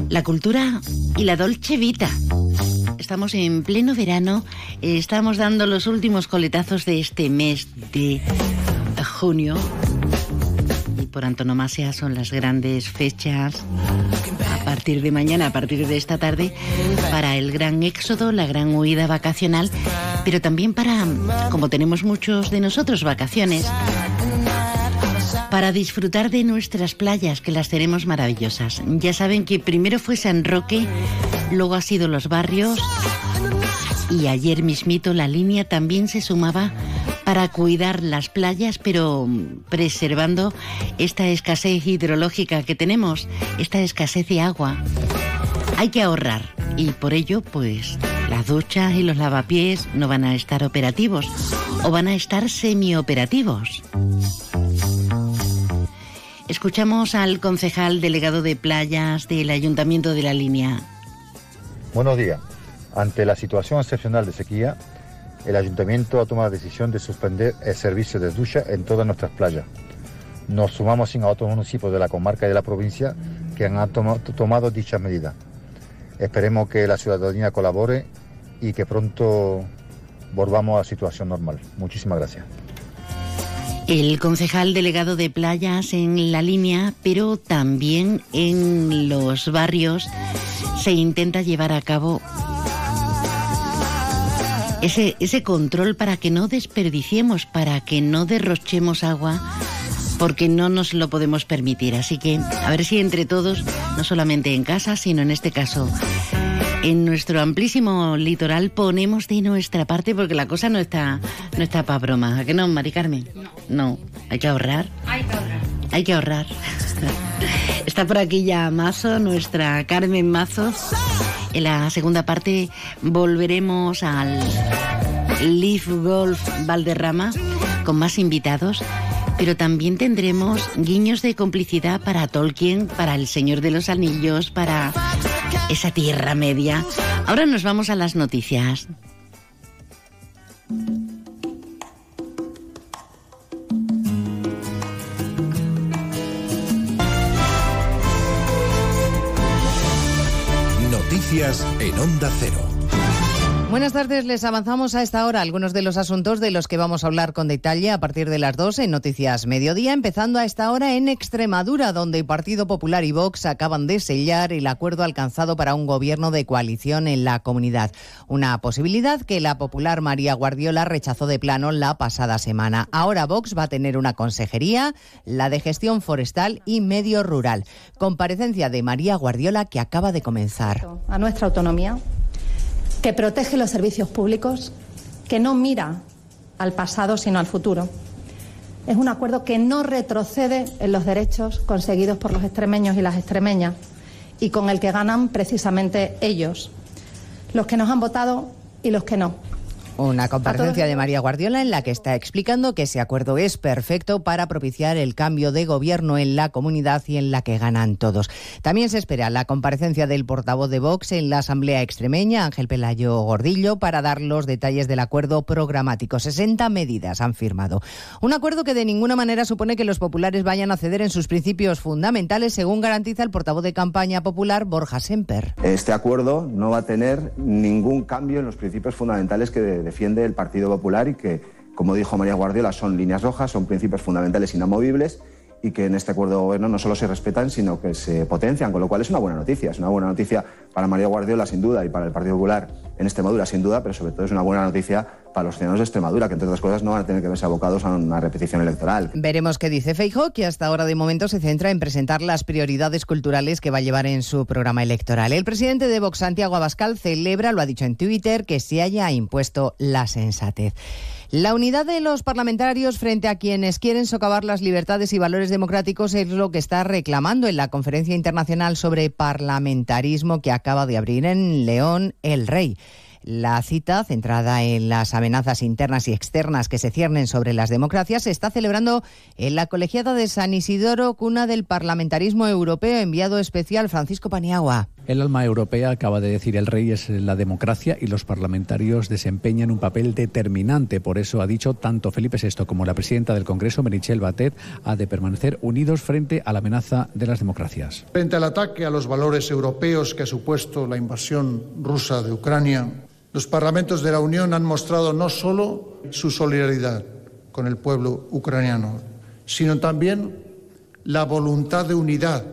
La cultura y la dolce vita. Estamos en pleno verano, estamos dando los últimos coletazos de este mes de junio por antonomasia son las grandes fechas a partir de mañana, a partir de esta tarde, para el gran éxodo, la gran huida vacacional, pero también para, como tenemos muchos de nosotros vacaciones, para disfrutar de nuestras playas, que las tenemos maravillosas. Ya saben que primero fue San Roque, luego ha sido los barrios y ayer mismito la línea también se sumaba para cuidar las playas, pero preservando esta escasez hidrológica que tenemos, esta escasez de agua. Hay que ahorrar y por ello, pues, las duchas y los lavapiés no van a estar operativos o van a estar semioperativos. Escuchamos al concejal delegado de playas del Ayuntamiento de la Línea. Buenos días. Ante la situación excepcional de sequía, el ayuntamiento ha tomado la decisión de suspender el servicio de ducha en todas nuestras playas. Nos sumamos sin a otros municipios de la comarca y de la provincia que han tom tomado dichas medidas. Esperemos que la ciudadanía colabore y que pronto volvamos a la situación normal. Muchísimas gracias. El concejal delegado de playas en la línea, pero también en los barrios se intenta llevar a cabo ese, ese control para que no desperdiciemos, para que no derrochemos agua, porque no nos lo podemos permitir. Así que a ver si entre todos, no solamente en casa, sino en este caso en nuestro amplísimo litoral ponemos de nuestra parte porque la cosa no está no está para broma. ¿A qué no, Mari Carmen? No. No, hay que ahorrar. Hay que ahorrar. Hay que ahorrar. Está por aquí ya Mazo, nuestra Carmen Mazo. En la segunda parte volveremos al Leaf Golf Valderrama con más invitados, pero también tendremos guiños de complicidad para Tolkien, para El Señor de los Anillos, para esa Tierra Media. Ahora nos vamos a las noticias. En Onda Cero. Buenas tardes, les avanzamos a esta hora algunos de los asuntos de los que vamos a hablar con detalle a partir de las 2 en Noticias Mediodía, empezando a esta hora en Extremadura, donde Partido Popular y Vox acaban de sellar el acuerdo alcanzado para un gobierno de coalición en la comunidad. Una posibilidad que la popular María Guardiola rechazó de plano la pasada semana. Ahora Vox va a tener una consejería, la de gestión forestal y medio rural. Comparecencia de María Guardiola que acaba de comenzar. A nuestra autonomía que protege los servicios públicos, que no mira al pasado sino al futuro. Es un acuerdo que no retrocede en los derechos conseguidos por los extremeños y las extremeñas y con el que ganan precisamente ellos, los que nos han votado y los que no. Una comparecencia de María Guardiola en la que está explicando que ese acuerdo es perfecto para propiciar el cambio de gobierno en la comunidad y en la que ganan todos. También se espera la comparecencia del portavoz de Vox en la Asamblea Extremeña, Ángel Pelayo Gordillo, para dar los detalles del acuerdo programático. 60 medidas han firmado. Un acuerdo que de ninguna manera supone que los populares vayan a ceder en sus principios fundamentales, según garantiza el portavoz de campaña popular, Borja Semper. Este acuerdo no va a tener ningún cambio en los principios fundamentales que defiende el Partido Popular y que, como dijo María Guardiola, son líneas rojas, son principios fundamentales inamovibles y que en este acuerdo de gobierno no solo se respetan, sino que se potencian, con lo cual es una buena noticia. Es una buena noticia para María Guardiola, sin duda, y para el Partido Popular en Extremadura, sin duda, pero sobre todo es una buena noticia para los ciudadanos de Extremadura, que entre otras cosas no van a tener que verse abocados a una repetición electoral. Veremos qué dice Feijo, que hasta ahora de momento se centra en presentar las prioridades culturales que va a llevar en su programa electoral. El presidente de Vox, Santiago Abascal, celebra, lo ha dicho en Twitter, que se haya impuesto la sensatez. La unidad de los parlamentarios frente a quienes quieren socavar las libertades y valores democráticos es lo que está reclamando en la Conferencia Internacional sobre Parlamentarismo que acaba de abrir en León el Rey. La cita, centrada en las amenazas internas y externas que se ciernen sobre las democracias, se está celebrando en la colegiada de San Isidoro, cuna del parlamentarismo europeo, enviado especial Francisco Paniagua. El alma europea, acaba de decir el rey, es la democracia y los parlamentarios desempeñan un papel determinante. Por eso ha dicho tanto Felipe VI como la presidenta del Congreso, Merichel Batet, ha de permanecer unidos frente a la amenaza de las democracias. Frente al ataque a los valores europeos que ha supuesto la invasión rusa de Ucrania, los parlamentos de la Unión han mostrado no solo su solidaridad con el pueblo ucraniano, sino también la voluntad de unidad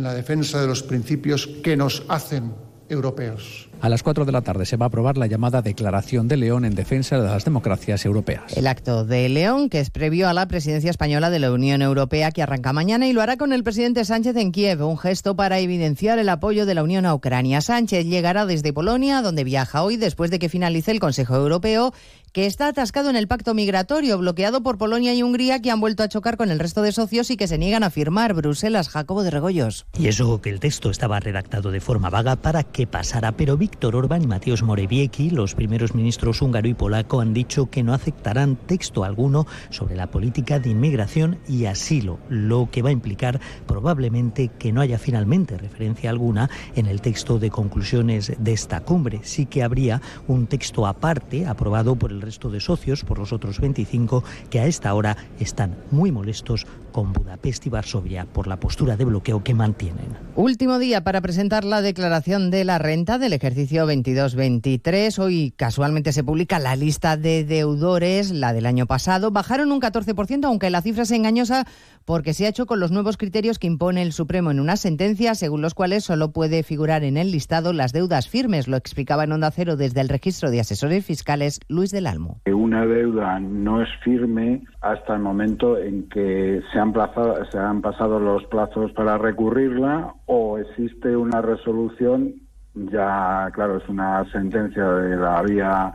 en la defensa de los principios que nos hacen europeos. A las 4 de la tarde se va a aprobar la llamada Declaración de León en defensa de las democracias europeas. El acto de León, que es previo a la presidencia española de la Unión Europea, que arranca mañana y lo hará con el presidente Sánchez en Kiev, un gesto para evidenciar el apoyo de la Unión a Ucrania. Sánchez llegará desde Polonia, donde viaja hoy después de que finalice el Consejo Europeo que está atascado en el pacto migratorio, bloqueado por Polonia y Hungría, que han vuelto a chocar con el resto de socios y que se niegan a firmar. Bruselas, Jacobo de Regoyos. Y eso que el texto estaba redactado de forma vaga para que pasara, pero Víctor Orbán y Mateusz Morawiecki, los primeros ministros húngaro y polaco, han dicho que no aceptarán texto alguno sobre la política de inmigración y asilo, lo que va a implicar probablemente que no haya finalmente referencia alguna en el texto de conclusiones de esta cumbre. Sí que habría un texto aparte aprobado por el resto de socios, por los otros 25, que a esta hora están muy molestos con Budapest y Varsovia por la postura de bloqueo que mantienen. Último día para presentar la declaración de la renta del ejercicio 22-23. Hoy casualmente se publica la lista de deudores, la del año pasado. Bajaron un 14%, aunque la cifra es engañosa porque se ha hecho con los nuevos criterios que impone el Supremo en una sentencia, según los cuales solo puede figurar en el listado las deudas firmes. Lo explicaba en Onda Cero desde el registro de asesores fiscales Luis del Almo. Una deuda no es firme hasta el momento en que se han, plazado, se han pasado los plazos para recurrirla o existe una resolución, ya claro, es una sentencia de la vía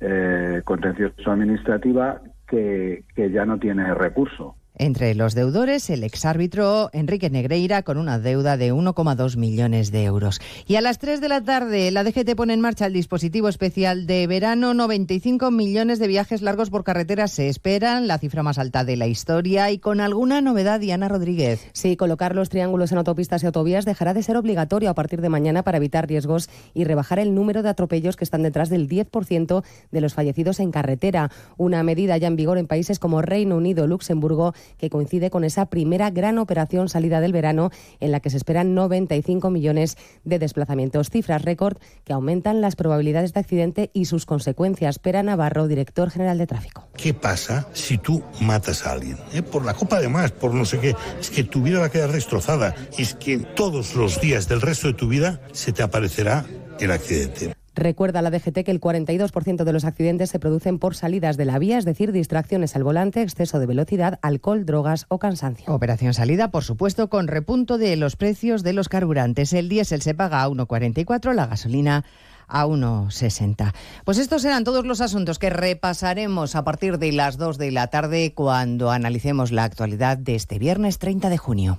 eh, contencioso administrativa que, que ya no tiene recurso. Entre los deudores, el exárbitro Enrique Negreira con una deuda de 1,2 millones de euros. Y a las 3 de la tarde, la DGT pone en marcha el dispositivo especial de verano. 95 millones de viajes largos por carretera se esperan, la cifra más alta de la historia y con alguna novedad, Diana Rodríguez. Sí, colocar los triángulos en autopistas y autovías dejará de ser obligatorio a partir de mañana para evitar riesgos y rebajar el número de atropellos que están detrás del 10% de los fallecidos en carretera. Una medida ya en vigor en países como Reino Unido, Luxemburgo que coincide con esa primera gran operación salida del verano en la que se esperan 95 millones de desplazamientos, cifras récord que aumentan las probabilidades de accidente y sus consecuencias. Pera Navarro, director general de tráfico. ¿Qué pasa si tú matas a alguien? ¿Eh? Por la copa de más, por no sé qué. Es que tu vida va a quedar destrozada. Es que todos los días del resto de tu vida se te aparecerá el accidente. Recuerda la DGT que el 42% de los accidentes se producen por salidas de la vía, es decir, distracciones al volante, exceso de velocidad, alcohol, drogas o cansancio. Operación salida, por supuesto, con repunto de los precios de los carburantes. El diésel se paga a 1,44, la gasolina a 1,60. Pues estos serán todos los asuntos que repasaremos a partir de las 2 de la tarde cuando analicemos la actualidad de este viernes 30 de junio.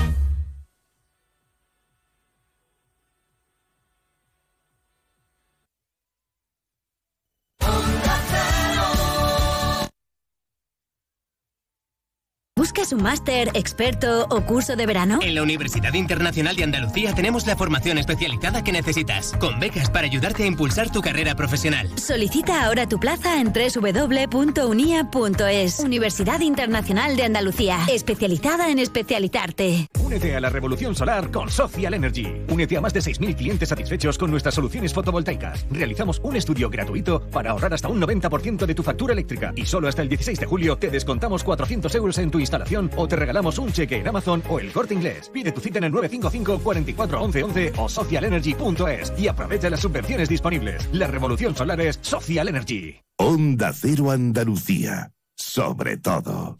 ¿Buscas un máster, experto o curso de verano? En la Universidad Internacional de Andalucía tenemos la formación especializada que necesitas, con becas para ayudarte a impulsar tu carrera profesional. Solicita ahora tu plaza en www.unia.es. Universidad Internacional de Andalucía, especializada en especializarte. Únete a la revolución solar con Social Energy. Únete a más de 6.000 clientes satisfechos con nuestras soluciones fotovoltaicas. Realizamos un estudio gratuito para ahorrar hasta un 90% de tu factura eléctrica. Y solo hasta el 16 de julio te descontamos 400 euros en tu instalación o te regalamos un cheque en Amazon o el corte inglés. Pide tu cita en el 955 44 11 11 o socialenergy.es y aprovecha las subvenciones disponibles. La revolución solar es Social Energy. Onda Cero Andalucía. Sobre todo.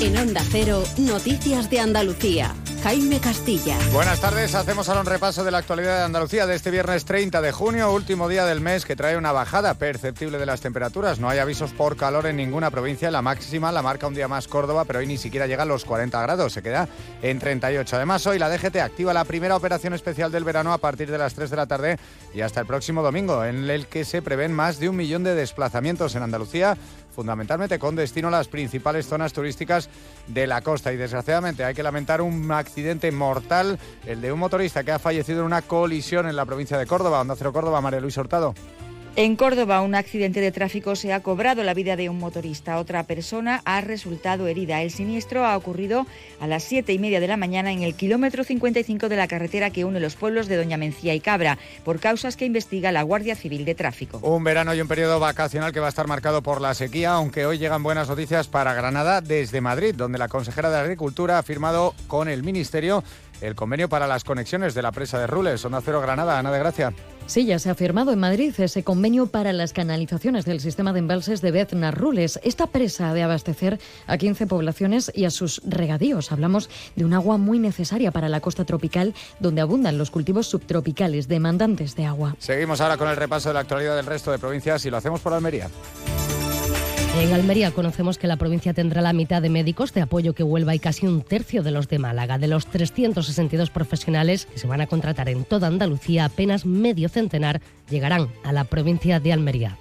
En Onda Cero, Noticias de Andalucía. Jaime Castilla. Buenas tardes, hacemos ahora un repaso de la actualidad de Andalucía de este viernes 30 de junio, último día del mes que trae una bajada perceptible de las temperaturas. No hay avisos por calor en ninguna provincia, la máxima la marca un día más Córdoba, pero hoy ni siquiera llega a los 40 grados, se queda en 38. Además, hoy la DGT activa la primera operación especial del verano a partir de las 3 de la tarde y hasta el próximo domingo, en el que se prevén más de un millón de desplazamientos en Andalucía fundamentalmente con destino a las principales zonas turísticas de la costa. Y desgraciadamente hay que lamentar un accidente mortal, el de un motorista que ha fallecido en una colisión en la provincia de Córdoba. Onda Córdoba, María Luis Hurtado. En Córdoba, un accidente de tráfico se ha cobrado la vida de un motorista. Otra persona ha resultado herida. El siniestro ha ocurrido a las siete y media de la mañana en el kilómetro 55 de la carretera que une los pueblos de Doña Mencía y Cabra, por causas que investiga la Guardia Civil de Tráfico. Un verano y un periodo vacacional que va a estar marcado por la sequía, aunque hoy llegan buenas noticias para Granada desde Madrid, donde la consejera de Agricultura ha firmado con el Ministerio el convenio para las conexiones de la presa de Rules. Onda Cero Granada, Ana de Gracia. Sí, ya se ha firmado en Madrid ese convenio para las canalizaciones del sistema de embalses de Bezna-Rules. Esta presa ha de abastecer a 15 poblaciones y a sus regadíos. Hablamos de un agua muy necesaria para la costa tropical, donde abundan los cultivos subtropicales demandantes de agua. Seguimos ahora con el repaso de la actualidad del resto de provincias y lo hacemos por Almería. En Almería conocemos que la provincia tendrá la mitad de médicos de apoyo que Huelva y casi un tercio de los de Málaga. De los 362 profesionales que se van a contratar en toda Andalucía, apenas medio centenar llegarán a la provincia de Almería.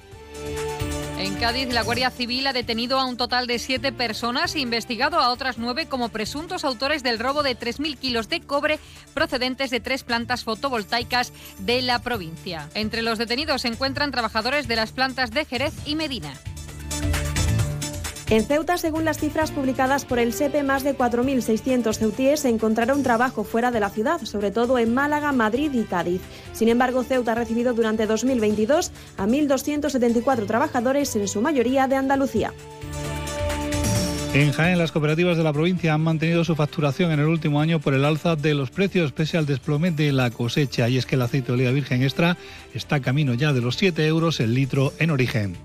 En Cádiz, la Guardia Civil ha detenido a un total de siete personas e investigado a otras nueve como presuntos autores del robo de 3.000 kilos de cobre procedentes de tres plantas fotovoltaicas de la provincia. Entre los detenidos se encuentran trabajadores de las plantas de Jerez y Medina. En Ceuta, según las cifras publicadas por el SEPE, más de 4.600 ceutíes encontraron trabajo fuera de la ciudad, sobre todo en Málaga, Madrid y Cádiz. Sin embargo, Ceuta ha recibido durante 2022 a 1.274 trabajadores, en su mayoría de Andalucía. En Jaén, las cooperativas de la provincia han mantenido su facturación en el último año por el alza de los precios pese al desplome de la cosecha. Y es que el aceite de oliva virgen extra está camino ya de los 7 euros el litro en origen.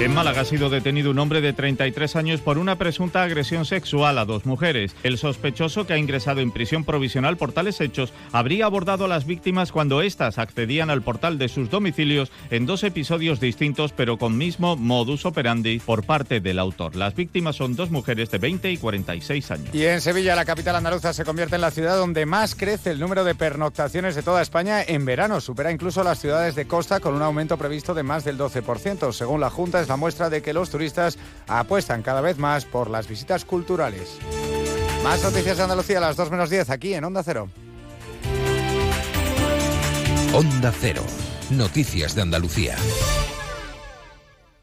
En Málaga ha sido detenido un hombre de 33 años por una presunta agresión sexual a dos mujeres. El sospechoso, que ha ingresado en prisión provisional por tales hechos, habría abordado a las víctimas cuando éstas accedían al portal de sus domicilios en dos episodios distintos, pero con mismo modus operandi por parte del autor. Las víctimas son dos mujeres de 20 y 46 años. Y en Sevilla, la capital andaluza se convierte en la ciudad donde más crece el número de pernoctaciones de toda España en verano. Supera incluso las ciudades de costa con un aumento previsto de más del 12%. Según la Junta, es la muestra de que los turistas apuestan cada vez más por las visitas culturales. Más noticias de Andalucía a las 2 menos 10 aquí en Onda Cero. Onda Cero. Noticias de Andalucía.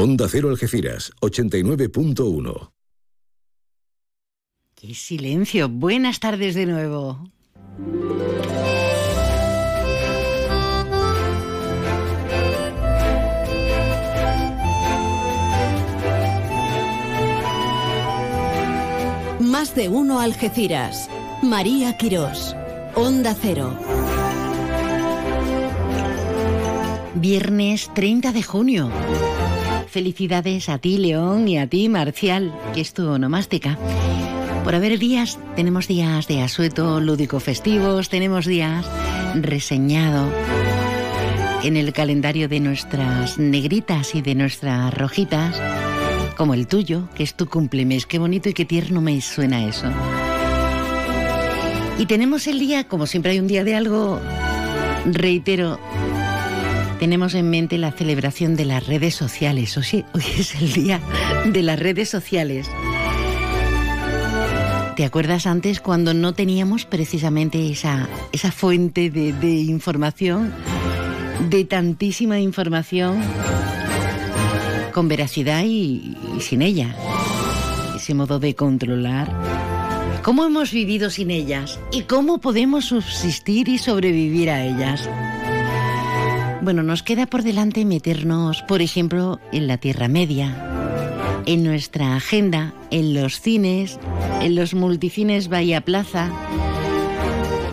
Onda Cero Algeciras, 89.1. ¡Qué silencio! Buenas tardes de nuevo. Más de uno Algeciras. María Quirós. Onda Cero. Viernes 30 de junio. Felicidades a ti, León, y a ti, Marcial, que es tu onomástica. Por haber días, tenemos días de asueto lúdico festivos, tenemos días reseñado en el calendario de nuestras negritas y de nuestras rojitas, como el tuyo, que es tu cumplemes. Qué bonito y qué tierno me suena eso. Y tenemos el día, como siempre hay un día de algo, reitero, tenemos en mente la celebración de las redes sociales. Hoy, hoy es el día de las redes sociales. ¿Te acuerdas antes cuando no teníamos precisamente esa, esa fuente de, información, de tantísima información, con veracidad y sin ella? Ese modo de controlar. ¿Cómo hemos vivido sin ellas? ¿Y cómo podemos subsistir y sobrevivir a ellas? Bueno, nos queda por delante meternos, por ejemplo, en la Tierra Media, en nuestra agenda, en los cines, en los multicines Bahía Plaza.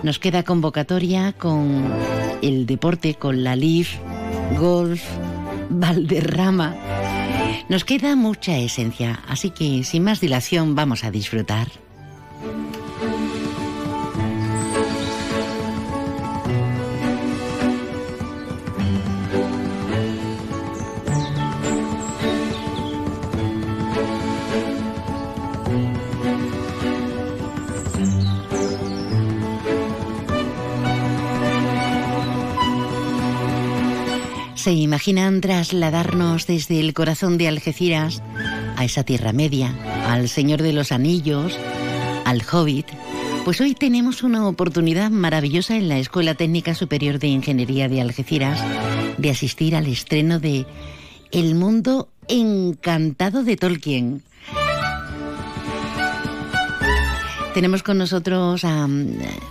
Nos queda convocatoria con el deporte, con la LIF, golf, Valderrama. Nos queda mucha esencia, así que sin más dilación vamos a disfrutar. ¿Se imaginan trasladarnos desde el corazón de Algeciras a esa Tierra Media, al Señor de los Anillos, al Hobbit? Pues hoy tenemos una oportunidad maravillosa en la Escuela Técnica Superior de Ingeniería de Algeciras de asistir al estreno de El mundo encantado de Tolkien. Tenemos con nosotros, a,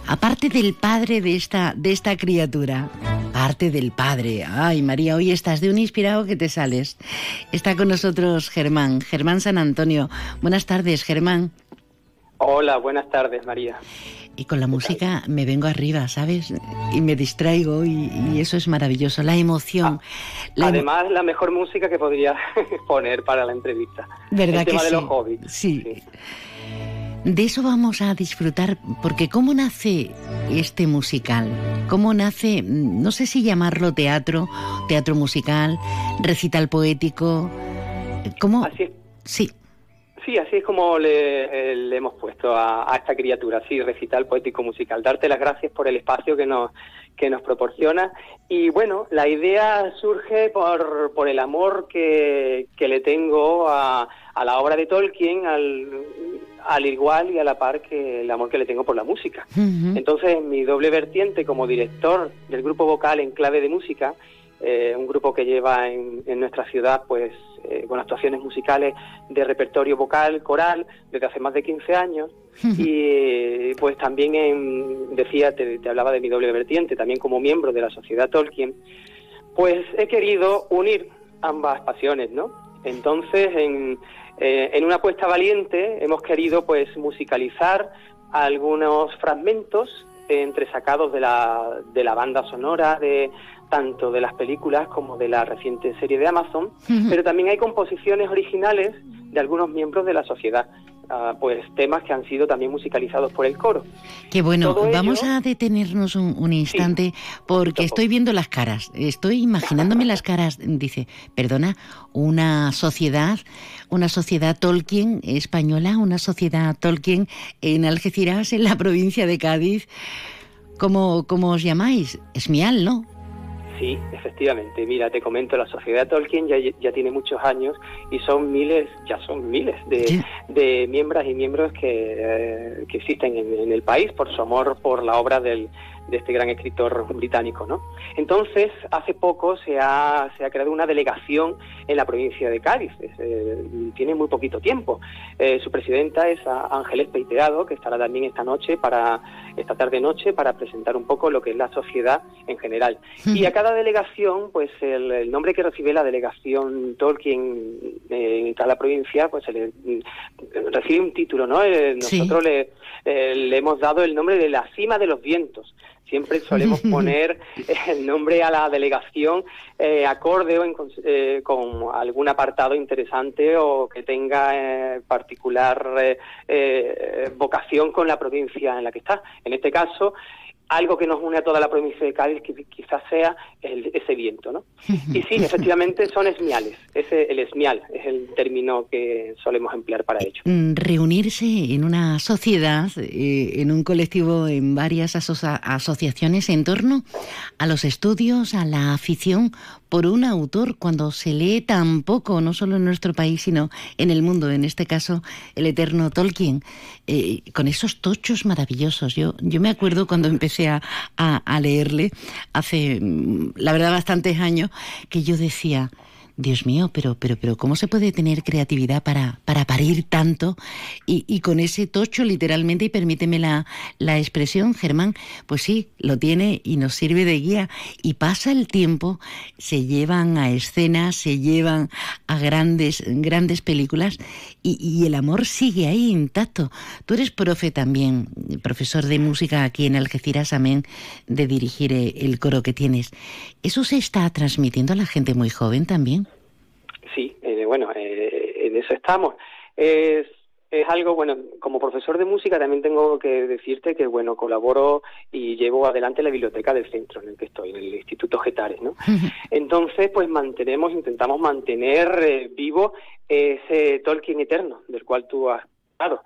aparte del padre de esta, de esta criatura, parte del padre. Ay, María, hoy estás de un inspirado que te sales. Está con nosotros Germán, Germán San Antonio. Buenas tardes, Germán. Hola, buenas tardes, María. Y con la música me vengo arriba, ¿sabes? Y me distraigo y, eso es maravilloso, la emoción. Ah, además, la mejor música que podría poner para la entrevista. ¿Verdad El que tema sí? de los hobbies. Sí. De eso vamos a disfrutar, porque ¿cómo nace este musical? ¿Cómo nace, no sé si llamarlo teatro, teatro musical, recital poético? ¿Cómo? Así es. Sí. Sí, así es como le, eh, le hemos puesto a, a esta criatura, sí, recital poético musical. Darte las gracias por el espacio que nos, que nos proporciona. Y bueno, la idea surge por, por el amor que, que le tengo a, a la obra de Tolkien, al, al igual y a la par que el amor que le tengo por la música. Entonces, mi doble vertiente como director del grupo vocal en clave de música, eh, un grupo que lleva en, en nuestra ciudad pues eh, con actuaciones musicales de repertorio vocal, coral, desde hace más de 15 años. y eh, pues también, en, decía, te, te hablaba de mi doble vertiente, también como miembro de la Sociedad Tolkien, pues he querido unir ambas pasiones, ¿no? Entonces, en, eh, en una apuesta valiente hemos querido pues musicalizar algunos fragmentos entresacados de la, de la banda sonora de tanto de las películas como de la reciente serie de Amazon, pero también hay composiciones originales de algunos miembros de la sociedad, ah, pues temas que han sido también musicalizados por el coro. Qué bueno, Todo vamos ello- a detenernos un, un instante porque estoy viendo las caras, estoy imaginándome las caras, dice, perdona, una sociedad, una sociedad Tolkien española, una sociedad Tolkien en Algeciras, en la provincia de Cádiz, ¿cómo, cómo os llamáis? Esmial, ¿no? Sí, efectivamente. Mira, te comento, la sociedad Tolkien ya, ya tiene muchos años y son miles, ya son miles de, de miembros y miembros que, eh, que existen en, en el país por su amor por la obra del, de este gran escritor británico, ¿no? Entonces, hace poco se ha, se ha creado una delegación en la provincia de Cádiz. Es, eh, tiene muy poquito tiempo. Eh, su presidenta es Ángeles Peiteado, que estará también esta noche para esta tarde noche para presentar un poco lo que es la sociedad en general. Y a cada delegación, pues el, el nombre que recibe la delegación Tolkien eh, en cada provincia, pues se le mm, recibe un título, ¿no? Eh, Sí. nosotros le, le hemos dado el nombre de la cima de los vientos. Siempre solemos poner el nombre a la delegación eh, acorde o en eh, con algún apartado interesante o que tenga eh, particular eh, vocación con la provincia en la que está. En este caso, algo que nos une a toda la provincia de Cádiz, que quizás sea el- ese viento, ¿no? Y sí, efectivamente son esmiales. Ese, el esmial es el término que solemos emplear para ello. Mm, reunirse en una sociedad, eh, en un colectivo, en varias asocia- asociaciones en torno a los estudios, a la afición por un autor cuando se lee tan poco, no solo en nuestro país, sino en el mundo, en este caso el eterno Tolkien, eh, con esos tochos maravillosos. Yo, yo me acuerdo cuando empecé a, a- a leerle hace, mm, la verdad, bastantes años, que yo decía, Dios mío, pero, pero, pero, ¿cómo se puede tener creatividad para, para parir tanto? Y, y con ese tocho, literalmente, y permíteme la, la expresión, Germán, pues sí, lo tiene y nos sirve de guía. Y pasa el tiempo, se llevan a escenas, se llevan a grandes, grandes películas, y, y el amor sigue ahí intacto. Tú eres profe también, profesor de música aquí en Algeciras, amén, de dirigir eh, el coro que tienes. ¿Eso se está transmitiendo a la gente muy joven también? Sí, eh, bueno, eh, en eso estamos. Es, es algo, bueno, como profesor de música también tengo que decirte que, bueno, colaboro y llevo adelante la biblioteca del centro en el que estoy, en el Instituto Getares, ¿no? Entonces, pues mantenemos, intentamos mantener eh, vivo ese Tolkien eterno del cual tú has hablado.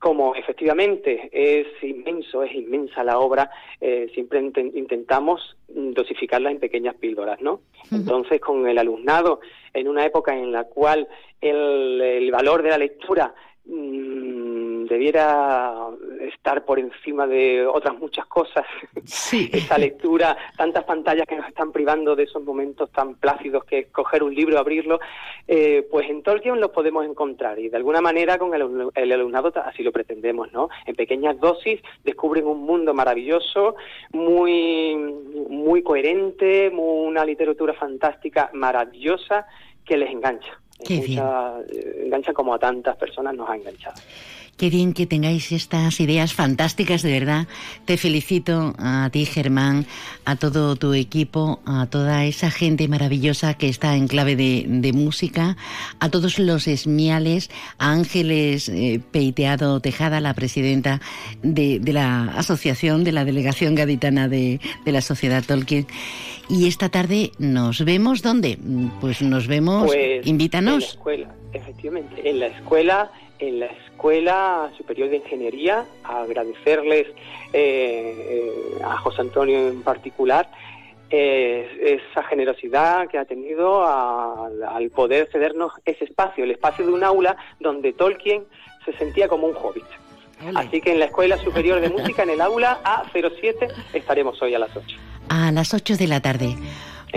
Como efectivamente es inmenso, es inmensa la obra, eh, siempre inten- intentamos dosificarla en pequeñas píldoras, ¿no? Entonces, con el alumnado, en una época en la cual el, el valor de la lectura mm, debiera estar por encima de otras muchas cosas. Esa lectura, tantas pantallas que nos están privando de esos momentos tan plácidos que coger un libro, abrirlo, eh, pues en Tolkien los podemos encontrar y de alguna manera con el, el, alumnado así lo pretendemos, ¿no? En pequeñas dosis descubren un mundo maravilloso, muy, muy coherente, una literatura fantástica maravillosa que les engancha. Eh, engancha como a tantas personas nos ha enganchado. Qué bien que tengáis estas ideas fantásticas, de verdad. Te felicito a ti, Germán, a todo tu equipo, a toda esa gente maravillosa que está en clave de, música, a todos los esmiales, a Ángeles eh, Peiteado Tejada, la presidenta de, la asociación, de la delegación gaditana de, la Sociedad Tolkien. Y esta tarde nos vemos, ¿dónde? Pues nos vemos, pues, invítanos. En la escuela, efectivamente, en la escuela en la Escuela Superior de Ingeniería, agradecerles eh, eh, a José Antonio en particular eh, esa generosidad que ha tenido al poder cedernos ese espacio, el espacio de un aula donde Tolkien se sentía como un hobbit. Así que en la Escuela Superior de Música, en el aula A07, estaremos hoy a las 8. A las 8 de la tarde.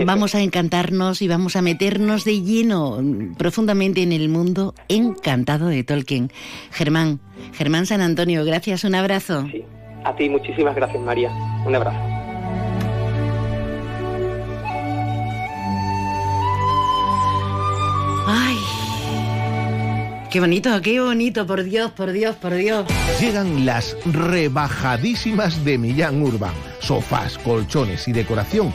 Vamos a encantarnos y vamos a meternos de lleno profundamente en el mundo encantado de Tolkien. Germán, Germán San Antonio, gracias, un abrazo. Sí, a ti muchísimas gracias María, un abrazo. Ay, qué bonito, qué bonito, por Dios, por Dios, por Dios. Llegan las rebajadísimas de Millán Urban. Sofás, colchones y decoración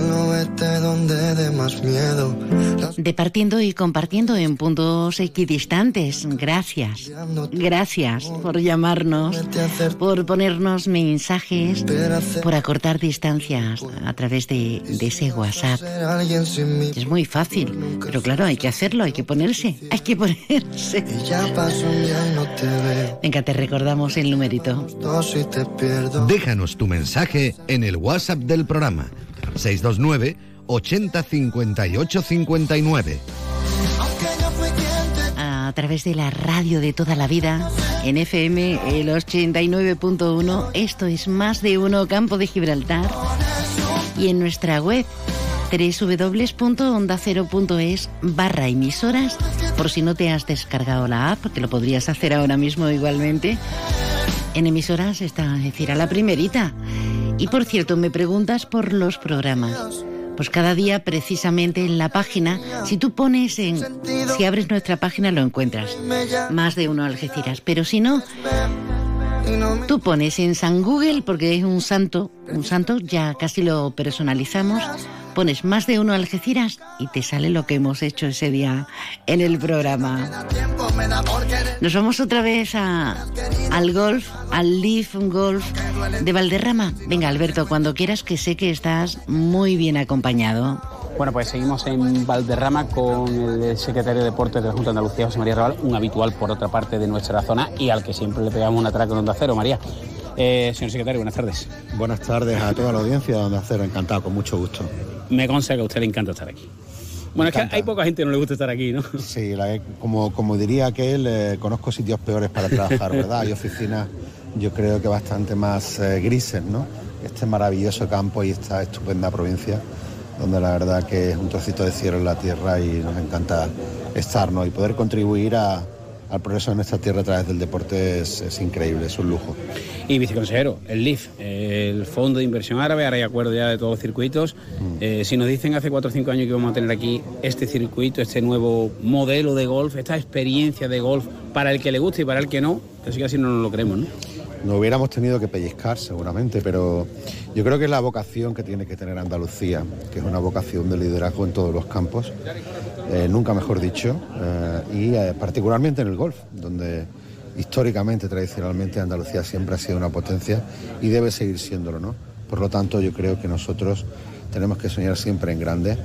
Donde de más miedo. Departiendo y compartiendo en puntos equidistantes. Gracias. Gracias por llamarnos, por ponernos mensajes, por acortar distancias a través de, de ese WhatsApp. Es muy fácil, pero claro, hay que hacerlo, hay que ponerse, hay que ponerse. Venga, te recordamos el numerito. Déjanos tu mensaje en el WhatsApp del programa 629 80 58 59. A través de la radio de toda la vida, en FM el 89.1, esto es más de uno Campo de Gibraltar. Y en nuestra web www.ondacero.es barra emisoras, por si no te has descargado la app, que lo podrías hacer ahora mismo igualmente. En emisoras está, es decir, a la primerita. Y por cierto, me preguntas por los programas. Pues cada día, precisamente en la página, si tú pones en. Si abres nuestra página, lo encuentras. Más de uno Algeciras. Pero si no, Tú pones en San Google, porque es un santo, un santo, ya casi lo personalizamos, pones más de uno Algeciras y te sale lo que hemos hecho ese día en el programa. Nos vamos otra vez a, al golf, al Leaf Golf de Valderrama. Venga, Alberto, cuando quieras que sé que estás muy bien acompañado. Bueno, pues seguimos en Valderrama con el secretario de Deportes de la Junta de Andalucía, José María Raval, un habitual por otra parte de nuestra zona y al que siempre le pegamos un atraco en Onda Cero. María, eh, señor secretario, buenas tardes. Buenas tardes a toda la audiencia de Onda Cero, encantado, con mucho gusto. Me consta que a usted le encanta estar aquí. Bueno, es que hay poca gente que no le gusta estar aquí, ¿no? Sí, como, como diría aquel, eh, conozco sitios peores para trabajar, ¿verdad? Hay oficinas, yo creo que bastante más eh, grises, ¿no? Este maravilloso campo y esta estupenda provincia donde la verdad que es un trocito de cielo en la tierra y nos encanta estarnos y poder contribuir a, al progreso de nuestra tierra a través del deporte es, increíble, es un lujo. Y viceconsejero, el LIF, el Fondo de Inversión Árabe, ahora hay acuerdo ya de todos los circuitos. Mm. Eh, si nos dicen hace 4 o 5 años que vamos a tener aquí este circuito, este nuevo modelo de golf, esta experiencia de golf para el que le guste y para el que no, casi casi no nos lo creemos, ¿no? Nos hubiéramos tenido que pellizcar seguramente, pero yo creo que es la vocación que tiene que tener Andalucía, que es una vocación de liderazgo en todos los campos, eh, nunca mejor dicho, eh, y eh, particularmente en el golf, donde históricamente, tradicionalmente Andalucía siempre ha sido una potencia y debe seguir siéndolo, ¿no? Por lo tanto, yo creo que nosotros tenemos que soñar siempre en grande.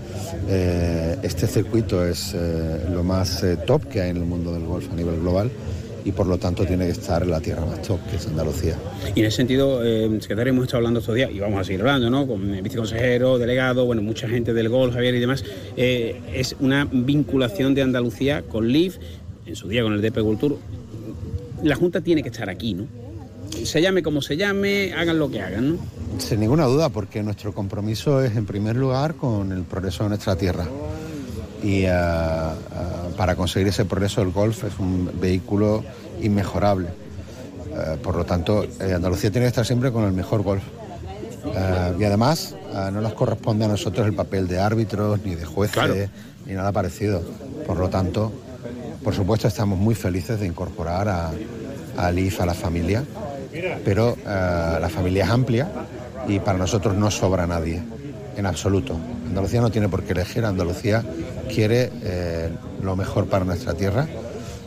este circuito es lo más top que hay en el mundo del golf a nivel global y por lo tanto tiene que estar en la tierra más top, que es Andalucía. Y en ese sentido, eh, secretario, hemos estado hablando estos días, y vamos a seguir hablando, ¿no? Con el viceconsejero, delegado, bueno, mucha gente del Gol, Javier y demás, eh, es una vinculación de Andalucía con LIF, en su día con el DP Cultur. La Junta tiene que estar aquí, ¿no? Se llame como se llame, hagan lo que hagan, ¿no? Sin ninguna duda, porque nuestro compromiso es en primer lugar con el progreso de nuestra tierra y eh, eh, para conseguir ese progreso el golf es un vehículo inmejorable. Eh, por lo tanto, Andalucía tiene que estar siempre con el mejor golf. y además no nos corresponde a nosotros el papel de árbitros, ni de jueces, ni nada parecido. Por lo tanto, por supuesto estamos muy felices de incorporar a, a Alif a la familia, pero la familia es amplia y para nosotros no sobra nadie, en absoluto. Andalucía no tiene por qué elegir, Andalucía quiere eh, lo mejor para nuestra tierra,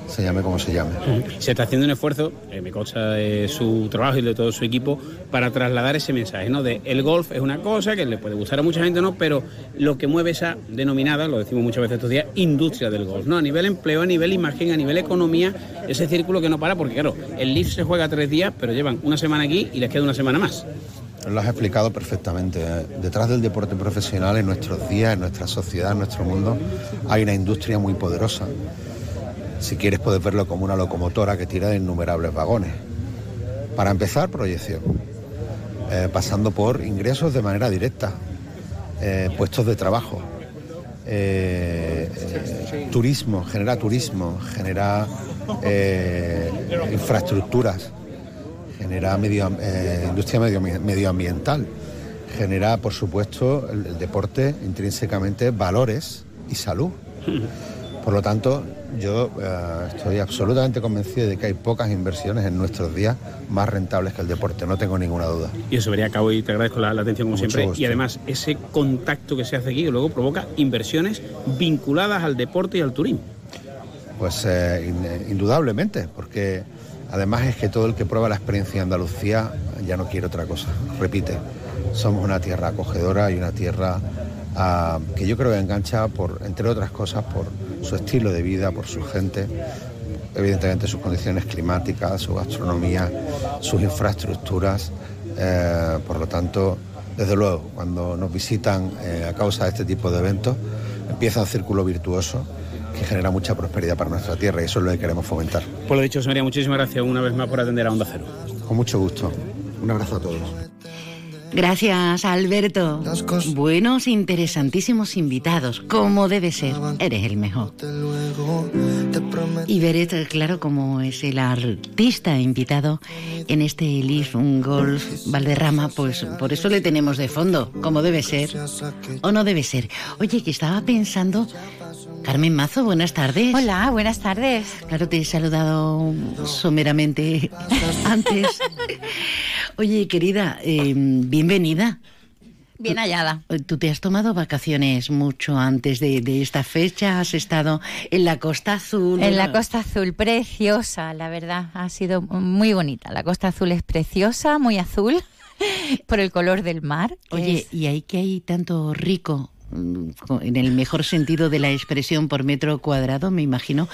se llame como se llame. Se está haciendo un esfuerzo, eh, me consta de su trabajo y de todo su equipo, para trasladar ese mensaje, ¿no? De el golf es una cosa que le puede gustar a mucha gente, ¿no? Pero lo que mueve esa denominada, lo decimos muchas veces estos días, industria del golf, ¿no? A nivel empleo, a nivel imagen, a nivel economía, ese círculo que no para, porque claro, el Leaf se juega tres días, pero llevan una semana aquí y les queda una semana más. Lo has explicado perfectamente. Detrás del deporte profesional en nuestros días, en nuestra sociedad, en nuestro mundo, hay una industria muy poderosa. Si quieres puedes verlo como una locomotora que tira de innumerables vagones. Para empezar, proyección. Eh, pasando por ingresos de manera directa, eh, puestos de trabajo, eh, turismo, genera turismo, genera infraestructuras genera medio, eh, industria medioambiental, genera, por supuesto, el, deporte intrínsecamente valores y salud. Por lo tanto, yo eh, estoy absolutamente convencido de que hay pocas inversiones en nuestros días más rentables que el deporte, no tengo ninguna duda. Y eso vería a cabo y te agradezco la, atención como siempre. Y además, ese contacto que se hace aquí luego provoca inversiones vinculadas al deporte y al turismo. Pues eh, indudablemente, porque Además es que todo el que prueba la experiencia de Andalucía ya no quiere otra cosa. Repite, somos una tierra acogedora y una tierra ah, que yo creo que engancha, por, entre otras cosas, por su estilo de vida, por su gente, evidentemente sus condiciones climáticas, su gastronomía, sus infraestructuras. Eh, por lo tanto, desde luego, cuando nos visitan eh, a causa de este tipo de eventos, empieza un círculo virtuoso que genera mucha prosperidad para nuestra tierra y eso es lo que queremos fomentar. Por lo dicho, María, muchísimas gracias una vez más por atender a Onda Cero. Con mucho gusto. Un abrazo a todos. Gracias, Alberto. Buenos, interesantísimos invitados, como debe ser. Eres el mejor. Y Beret, claro, como es el artista invitado en este Elif Golf Valderrama, pues por eso le tenemos de fondo, como debe ser o no debe ser. Oye, que estaba pensando Carmen Mazo, buenas tardes. Hola, buenas tardes. Claro, te he saludado someramente antes. Oye, querida, eh, bienvenida. Bien hallada. ¿Tú te has tomado vacaciones mucho antes de, de, esta fecha? ¿Has estado en la Costa Azul? En la Costa Azul, preciosa, la verdad. Ha sido muy bonita. La Costa Azul es preciosa, muy azul, por el color del mar. Oye, es... ¿y ahí que hay tanto rico en el mejor sentido de la expresión por metro cuadrado, me imagino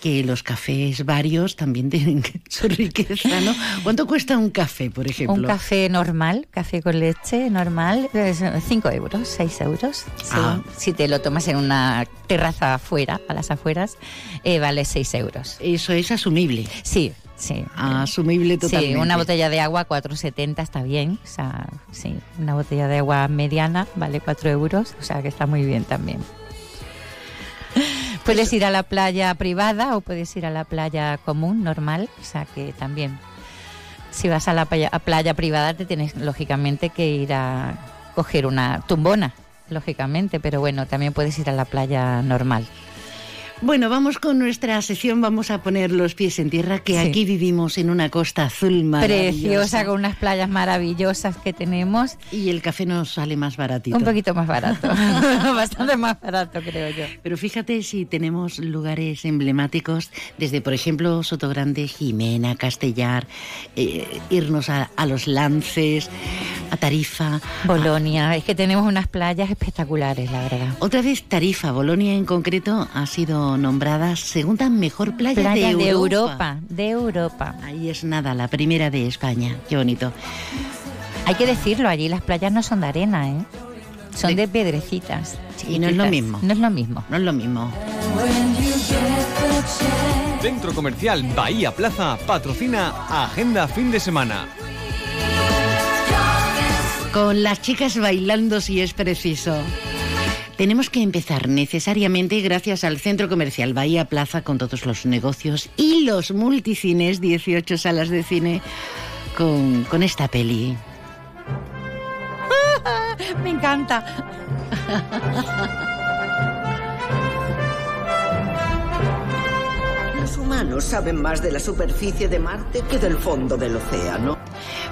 que los cafés varios también tienen su riqueza, ¿no? ¿Cuánto cuesta un café, por ejemplo? Un café normal, café con leche normal, 5 euros, 6 euros. Ah. Si te lo tomas en una terraza afuera, a las afueras, eh, vale 6 euros. Eso es asumible. Sí, Sí. Asumible totalmente. Sí, una botella de agua 4,70 está bien. O sea, sí, una botella de agua mediana vale 4 euros. O sea, que está muy bien también. Puedes ir a la playa privada o puedes ir a la playa común, normal. O sea, que también. Si vas a la playa, a playa privada te tienes, lógicamente, que ir a coger una tumbona, lógicamente. Pero bueno, también puedes ir a la playa normal. Bueno, vamos con nuestra sesión. Vamos a poner los pies en tierra, que sí. aquí vivimos en una costa azul maravillosa. Preciosa, con unas playas maravillosas que tenemos. Y el café nos sale más baratito. Un poquito más barato. Bastante más barato, creo yo. Pero fíjate si tenemos lugares emblemáticos, desde, por ejemplo, Sotogrande, Jimena, Castellar, eh, irnos a, a, los Lances, a Tarifa. Bolonia. A... Es que tenemos unas playas espectaculares, la verdad. Otra vez Tarifa, Bolonia en concreto, ha sido nombrada segunda mejor playa, playa de, de Europa. Europa. De Europa. Ahí es nada, la primera de España. Qué bonito. Hay que decirlo, allí las playas no son de arena, ¿eh? Son de, de piedrecitas. Y no es lo mismo. No es lo mismo. No es lo mismo. Centro Comercial Bahía Plaza patrocina Agenda Fin de Semana. Con las chicas bailando si es preciso. Tenemos que empezar necesariamente gracias al Centro Comercial Bahía Plaza con todos los negocios y los multicines, 18 salas de cine, con, con esta peli. Me encanta. Los humanos saben más de la superficie de Marte que del fondo del océano.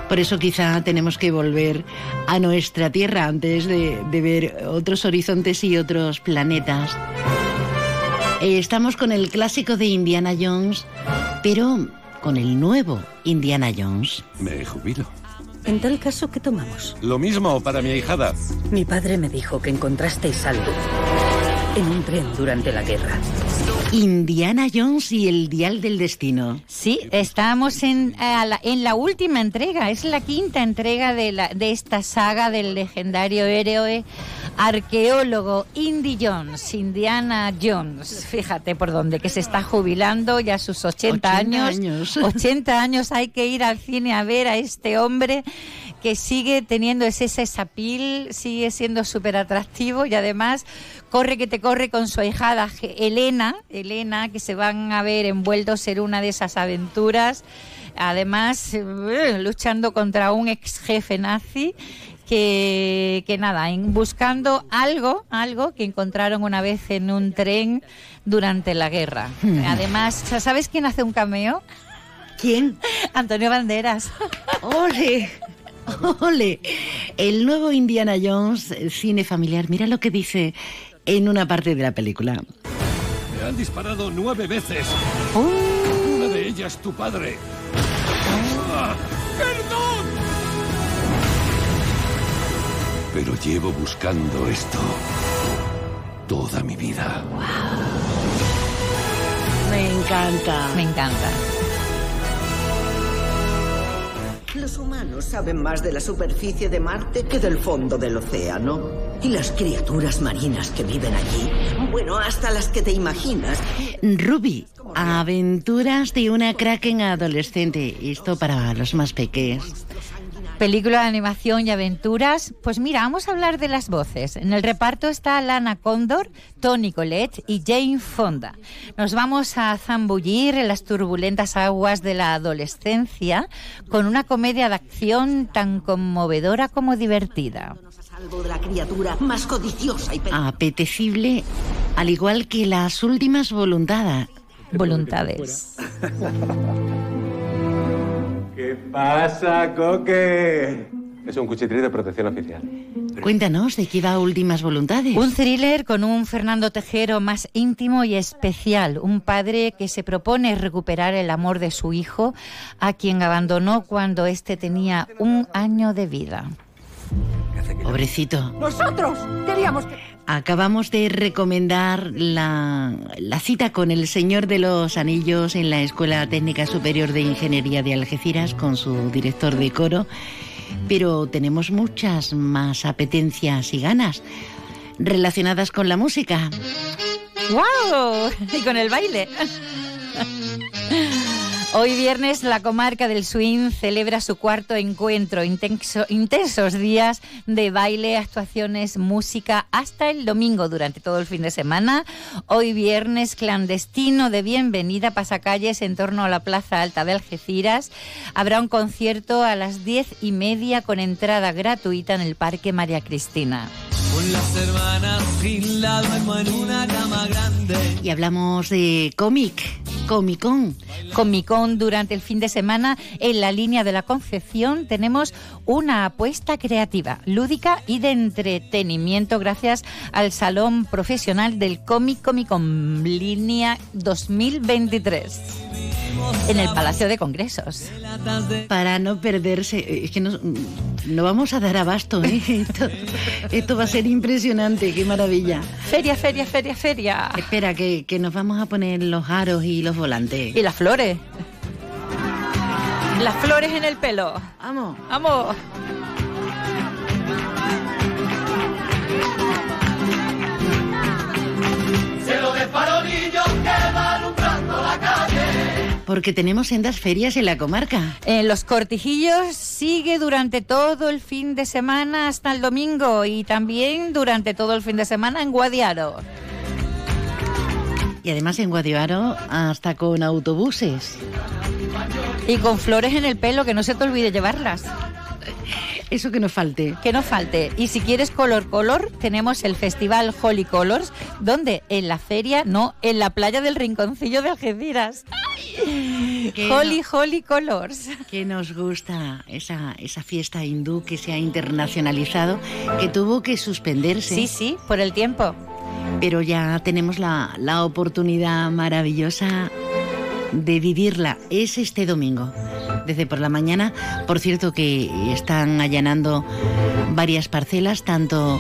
Por eso quizá tenemos que volver a nuestra Tierra antes de, de ver otros horizontes y otros planetas. Eh, estamos con el clásico de Indiana Jones, pero con el nuevo Indiana Jones. Me jubilo. En tal caso, ¿qué tomamos? Lo mismo para mi ahijada. Mi padre me dijo que encontrasteis algo en un tren durante la guerra. Indiana Jones y el Dial del Destino. Sí, estamos en, la, en la última entrega, es la quinta entrega de, la, de esta saga del legendario héroe arqueólogo Indy Jones, Indiana Jones, fíjate por dónde, que se está jubilando ya a sus 80, 80 años. años. 80 años hay que ir al cine a ver a este hombre que sigue teniendo ese sesapil, sigue siendo súper atractivo y además corre que te corre con su ahijada Elena, Elena, que se van a ver envueltos en una de esas aventuras, además eh, luchando contra un ex jefe nazi que, que nada, en, buscando algo, algo que encontraron una vez en un tren durante la guerra. Hmm. Además, ¿sabes quién hace un cameo? ¿Quién? Antonio Banderas. ¡Ole! ¡Ole! El nuevo Indiana Jones, cine familiar, mira lo que dice en una parte de la película. Me han disparado nueve veces. Oh. Una de ellas tu padre. Ah, ¡Perdón! Pero llevo buscando esto toda mi vida. Me encanta. Me encanta. Los humanos saben más de la superficie de Marte que del fondo del océano. Y las criaturas marinas que viven allí, bueno, hasta las que te imaginas. Ruby, aventuras de una kraken adolescente. Esto para los más pequeños. Película de animación y aventuras. Pues mira, vamos a hablar de las voces. En el reparto está Lana Condor, Tony Collette y Jane Fonda. Nos vamos a zambullir en las turbulentas aguas de la adolescencia con una comedia de acción tan conmovedora como divertida. De la criatura más codiciosa y Apetecible Al igual que las últimas voluntades. Voluntades. ¿Qué pasa, Coque? Es un cuchitril de protección oficial. Cuéntanos de qué va Últimas Voluntades. Un thriller con un Fernando Tejero más íntimo y especial. Un padre que se propone recuperar el amor de su hijo, a quien abandonó cuando éste tenía un año de vida. Pobrecito. Nosotros queríamos que... Acabamos de recomendar la, la, cita con el Señor de los Anillos en la Escuela Técnica Superior de Ingeniería de Algeciras con su director de coro, pero tenemos muchas más apetencias y ganas relacionadas con la música. ¡Wow! Y con el baile. Hoy viernes la comarca del Swing celebra su cuarto encuentro, intenso, intensos días de baile, actuaciones, música, hasta el domingo durante todo el fin de semana. Hoy viernes clandestino de bienvenida pasacalles en torno a la Plaza Alta de Algeciras. Habrá un concierto a las diez y media con entrada gratuita en el Parque María Cristina. Con las hermanas sin la en una cama grande. Y hablamos de cómic, Comic Con. Con durante el fin de semana en la línea de la Concepción tenemos una apuesta creativa, lúdica y de entretenimiento gracias al Salón Profesional del Cómic Comic Con línea 2023 en el Palacio de Congresos. Para no perderse, es que no, no vamos a dar abasto, ¿eh? esto, esto, va a ser impresionante, qué maravilla. Feria, feria, feria, feria. Espera, que, que nos vamos a poner los aros y los volantes. Y las flores. Las flores en el pelo. Vamos. Vamos. Cielo de farolillos que va alumbrando la calle. Porque tenemos sendas ferias en la comarca. En los cortijillos sigue durante todo el fin de semana hasta el domingo y también durante todo el fin de semana en Guadiaro. Y además en Guadiaro hasta con autobuses. Y con flores en el pelo, que no se te olvide llevarlas. Eso que no falte. Que no falte. Y si quieres color color, tenemos el festival Holy Colors, donde en la feria, no, en la playa del Rinconcillo de Algeciras. Holy, no, Holy Colors. Que nos gusta esa, esa fiesta hindú que se ha internacionalizado, que tuvo que suspenderse. Sí, sí, por el tiempo. Pero ya tenemos la, la oportunidad maravillosa de vivirla. Es este domingo, desde por la mañana. Por cierto que están allanando varias parcelas, tanto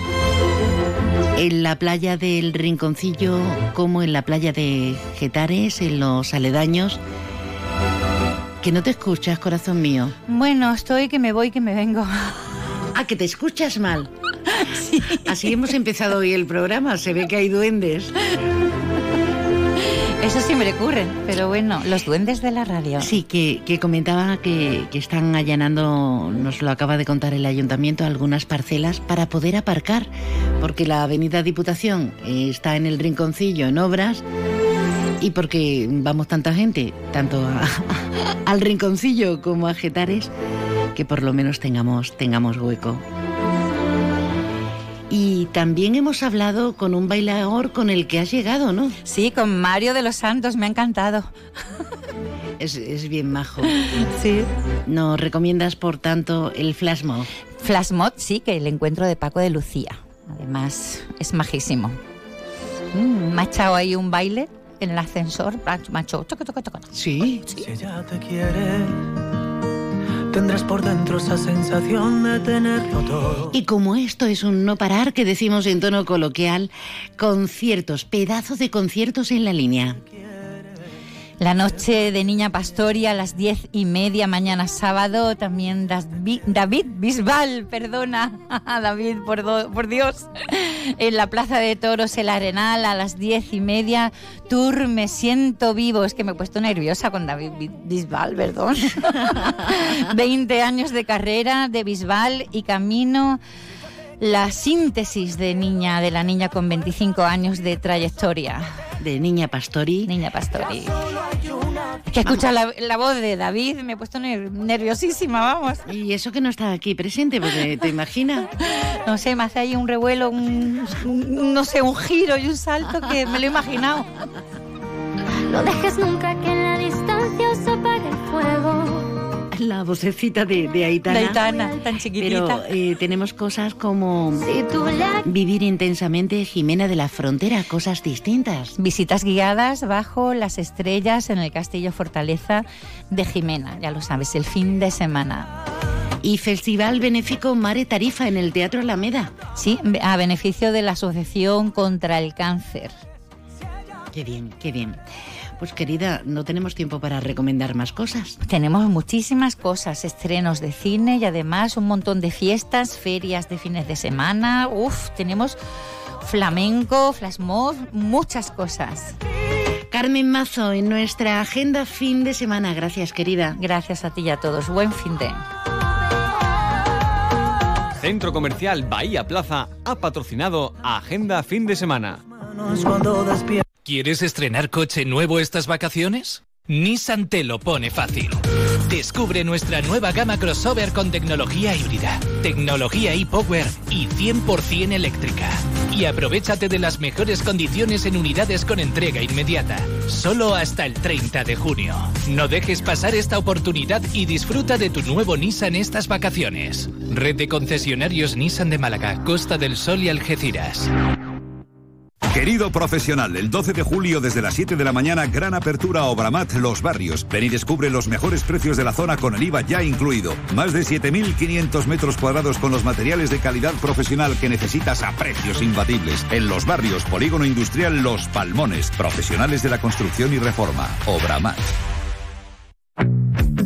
en la playa del Rinconcillo como en la playa de Getares, en los aledaños. Que no te escuchas, corazón mío. Bueno, estoy que me voy, que me vengo. Ah, que te escuchas mal. Sí. Así hemos empezado hoy el programa. Se ve que hay duendes. Eso siempre ocurre, pero bueno, los duendes de la radio. Sí, que, que comentaba que, que, están allanando, nos lo acaba de contar el ayuntamiento, algunas parcelas para poder aparcar, porque la avenida Diputación está en el rinconcillo en obras y porque vamos tanta gente, tanto a, al rinconcillo como a Getares, que por lo menos tengamos, tengamos hueco. Y también hemos hablado con un bailador con el que has llegado, ¿no? Sí, con Mario de los Santos, me ha encantado. Es, es bien majo. Sí. ¿Nos recomiendas, por tanto, el Flash Mob? Flash Mob, sí, que el encuentro de Paco de Lucía. Además, es majísimo. Mm, me ha echado ahí un baile en el ascensor, macho. Toca, toca, toca. Sí. Si ella te quiere tendrás por dentro esa sensación de tenerlo todo. Y como esto es un no parar que decimos en tono coloquial, conciertos, pedazos de conciertos en la línea. La noche de Niña Pastoria a las diez y media mañana sábado, también David, Bisbal, perdona, David, por, do, por Dios, en la Plaza de Toros El Arenal a las diez y media, Tour Me Siento Vivo, es que me he puesto nerviosa con David Bisbal, perdón. 20 años de carrera de Bisbal y camino. La síntesis de niña, de la niña con 25 años de trayectoria. De Niña Pastori. Niña Pastori. Que escuchar la, la voz de David me he puesto ner- nerviosísima, vamos. Y eso que no está aquí presente, porque te imaginas. No sé, me hace ahí un revuelo, un, un- no sé, un giro y un salto que me lo he imaginado. No dejes nunca que La vocecita de, de Aitana. De Aitana, tan chiquitita. Pero eh, tenemos cosas como vivir intensamente Jimena de la Frontera, cosas distintas. Visitas guiadas bajo las estrellas en el Castillo Fortaleza de Jimena, ya lo sabes, el fin de semana. Y Festival Benéfico Mare Tarifa en el Teatro Alameda. Sí, a beneficio de la Asociación contra el Cáncer. Qué bien, qué bien. Pues querida, no tenemos tiempo para recomendar más cosas. Tenemos muchísimas cosas, estrenos de cine y además un montón de fiestas, ferias de fines de semana. Uf, tenemos flamenco, flash mob, muchas cosas. Carmen Mazo, en nuestra agenda fin de semana. Gracias, querida. Gracias a ti y a todos. Buen fin de. Centro Comercial Bahía Plaza ha patrocinado Agenda Fin de Semana. ¿Quieres estrenar coche nuevo estas vacaciones? Nissan te lo pone fácil. Descubre nuestra nueva gama crossover con tecnología híbrida, tecnología e-Power y 100% eléctrica. Y aprovechate de las mejores condiciones en unidades con entrega inmediata, solo hasta el 30 de junio. No dejes pasar esta oportunidad y disfruta de tu nuevo Nissan estas vacaciones. Red de concesionarios Nissan de Málaga, Costa del Sol y Algeciras. Querido profesional, el 12 de julio desde las 7 de la mañana, gran apertura a Obramat Los Barrios. Ven y descubre los mejores precios de la zona con el IVA ya incluido. Más de 7.500 metros cuadrados con los materiales de calidad profesional que necesitas a precios imbatibles. En Los Barrios, Polígono Industrial Los Palmones. Profesionales de la construcción y reforma. Obramat.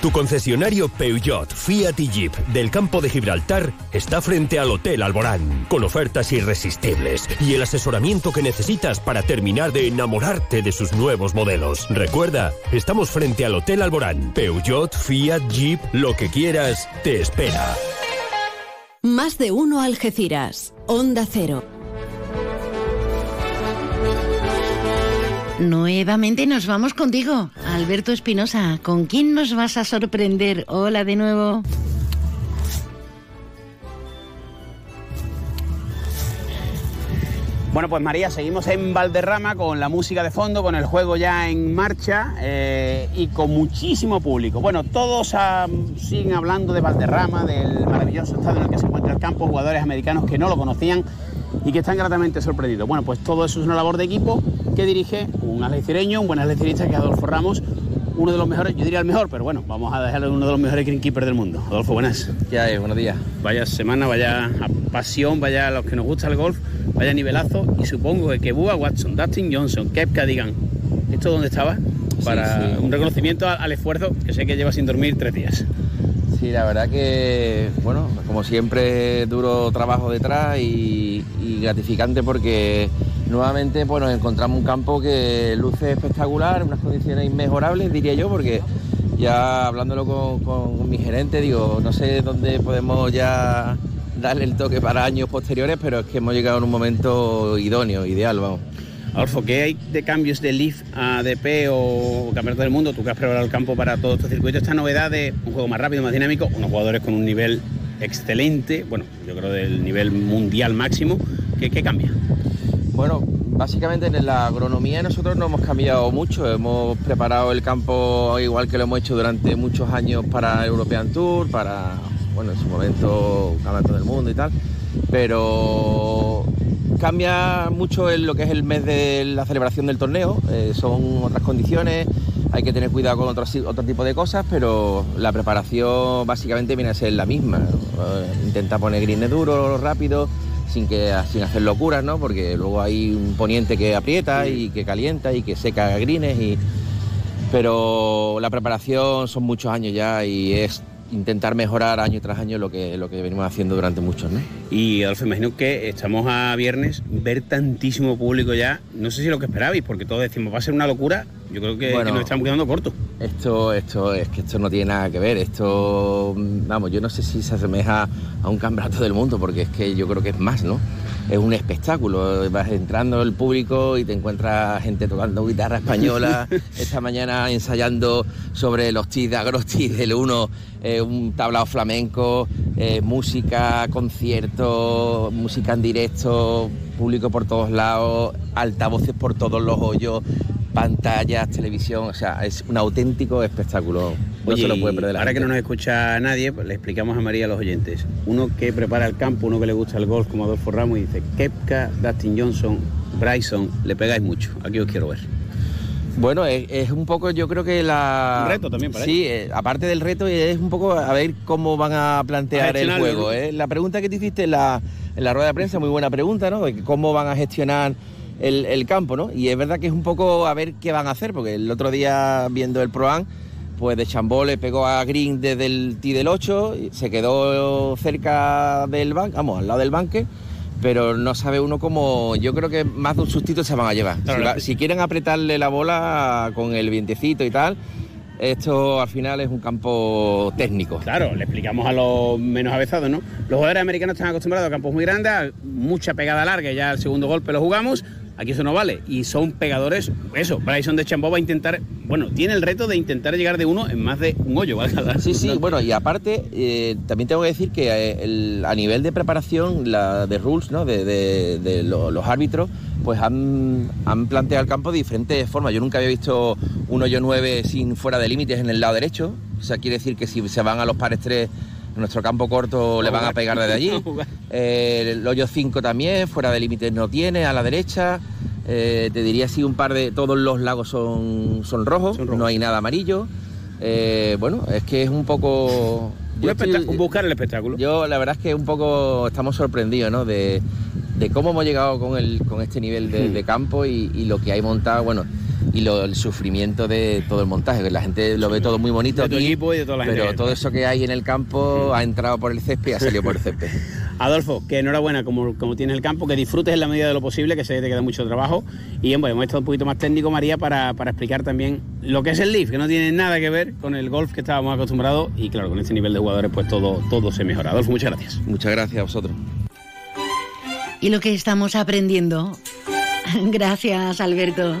Tu concesionario Peugeot, Fiat y Jeep del campo de Gibraltar está frente al Hotel Alborán, con ofertas irresistibles y el asesoramiento que necesitas para terminar de enamorarte de sus nuevos modelos. Recuerda, estamos frente al Hotel Alborán. Peugeot, Fiat, Jeep, lo que quieras, te espera. Más de uno Algeciras. Onda Cero. Nuevamente nos vamos contigo, Alberto Espinosa. ¿Con quién nos vas a sorprender? Hola de nuevo. Bueno, pues María, seguimos en Valderrama con la música de fondo, con el juego ya en marcha eh, y con muchísimo público. Bueno, todos ah, siguen hablando de Valderrama, del maravilloso estado en el que se encuentra el campo, jugadores americanos que no lo conocían y que están gratamente sorprendidos. Bueno, pues todo eso es una labor de equipo que dirige un algecireño, un buen algecirista que es Adolfo Ramos, uno de los mejores, yo diría el mejor, pero bueno, vamos a dejarle uno de los mejores green keepers del mundo. Adolfo, buenas. ¿Qué hay? Buenos días. Vaya semana, vaya pasión, vaya a los que nos gusta el golf, vaya nivelazo y supongo que Búa, Watson, Dustin Johnson, Kepka digan, ¿esto dónde estaba? Para Sí, sí. un reconocimiento al, al esfuerzo que sé que lleva sin dormir tres días. Sí, la verdad que, bueno, como siempre, duro trabajo detrás y, gratificante porque nuevamente pues, encontramos un campo que luce espectacular, unas condiciones inmejorables, diría yo, porque ya hablándolo con, con mi gerente, digo, no sé dónde podemos ya darle el toque para años posteriores, pero es que hemos llegado en un momento idóneo, ideal, vamos. Adolfo, ¿qué hay de cambios de Leaf a DP o Campeonato del Mundo? Tú que has preparado el campo para todo este circuito, esta novedad de un juego más rápido, más dinámico, unos jugadores con un nivel excelente, bueno, yo creo del nivel mundial máximo, ¿qué, qué cambia? Bueno, básicamente en la agronomía nosotros no hemos cambiado mucho. Hemos preparado el campo igual que lo hemos hecho durante muchos años para European Tour, para, bueno, en su momento Campeonato del Mundo y tal. pero cambia mucho en lo que es el mes de la celebración del torneo, eh, son otras condiciones, hay que tener cuidado con otro, otro tipo de cosas, pero la preparación básicamente viene a ser la misma. Eh, intenta poner grines duros, rápido, sin, que, sin hacer locuras, ¿no? Porque luego hay un poniente que aprieta y que calienta y que seca grines y... Pero la preparación son muchos años ya y es intentar mejorar año tras año lo que, lo que venimos haciendo durante muchos, ¿no? Y Adolfo, imagino que estamos a viernes, ver tantísimo público ya, no sé si lo que esperabais, porque todos decimos va a ser una locura, yo creo que, Bueno. que nos estamos quedando cortos. Esto, esto, es que esto no tiene nada que ver. Esto, vamos, yo no sé si se asemeja a un campeonato del mundo, porque es que yo creo que es más, ¿no? Es un espectáculo. Vas entrando el público y te encuentras gente tocando guitarra española. Esta mañana ensayando sobre los tis de Agrosti del 1, un tablao flamenco, eh, música, conciertos, música en directo, público por todos lados, altavoces por todos los hoyos, pantallas, televisión, o sea, es un auténtico espectáculo. No Oye, se lo puede perder la ahora que no nos escucha nadie, pues le explicamos a María a los oyentes. Uno que prepara el campo, uno que le gusta el golf como Adolfo Ramos y dice, Kepka, Dustin Johnson, Bryson, le pegáis mucho, aquí os quiero ver. Bueno, es, es un poco, yo creo que la... Un reto también para Sí, eh, aparte del reto, es un poco a ver cómo van a plantear el juego. ¿eh? La pregunta que te hiciste en la, en la rueda de prensa, muy buena pregunta, ¿no? De cómo van a gestionar el, el campo, ¿no? Y es verdad que es un poco a ver qué van a hacer, porque el otro día viendo el Pro-Am, pues de Chambó le pegó a Green desde el tee del 8, y se quedó cerca del banco, vamos, al lado del banque, pero no sabe uno cómo. Yo creo que más de un sustito se van a llevar. Claro, si, va- si quieren apretarle la bola con el vientecito y tal, esto al final es un campo técnico. Claro, le explicamos a los menos avezados, ¿no? Los jugadores americanos están acostumbrados a campos muy grandes, mucha pegada larga, ya el segundo golpe lo jugamos. Aquí eso no vale. Y son pegadores, eso, Bryson de Chambó va a intentar, bueno, tiene el reto de intentar llegar de uno en más de un hoyo, ¿vale? Sí, sí, bueno, y aparte, eh, también tengo que decir que eh, el- a nivel de preparación, la de rules, ¿no? De, de- de lo- los árbitros, pues han, han planteado el campo de diferentes formas. Yo nunca había visto un hoyo 9 sin fuera de límites en el lado derecho. O sea, quiere decir que si se van a los pares 3, nuestro campo corto le van a pegar desde allí. Eh, el hoyo 5 también, fuera de límites no tiene, a la derecha. Eh, te diría si un par de. Todos los lagos son, son rojos, no hay nada amarillo. Eh, bueno, es que es un poco. Un espectá- buscar el espectáculo. Yo la verdad es que un poco estamos sorprendidos, ¿no? De, de cómo hemos llegado con, el, con este nivel de, Hmm. de campo y, y lo que hay montado, bueno, y lo- el sufrimiento de todo el montaje, que la gente lo ve todo muy bonito De tu aquí, equipo y de toda la gente pero todo eso que hay en el campo ha entrado por el césped y ha salido por el césped. Adolfo, que enhorabuena como, como tienes el campo, que disfrutes en la medida de lo posible, que que te queda mucho trabajo. Y bueno, hemos estado un poquito más técnico, María, para, para explicar también lo que es el Leaf, que no tiene nada que ver con el golf que estábamos acostumbrados. Y claro, con este nivel de jugadores, pues todo, todo se mejora. Adolfo, muchas gracias. Muchas gracias a vosotros. Y lo que estamos aprendiendo. Gracias, Alberto.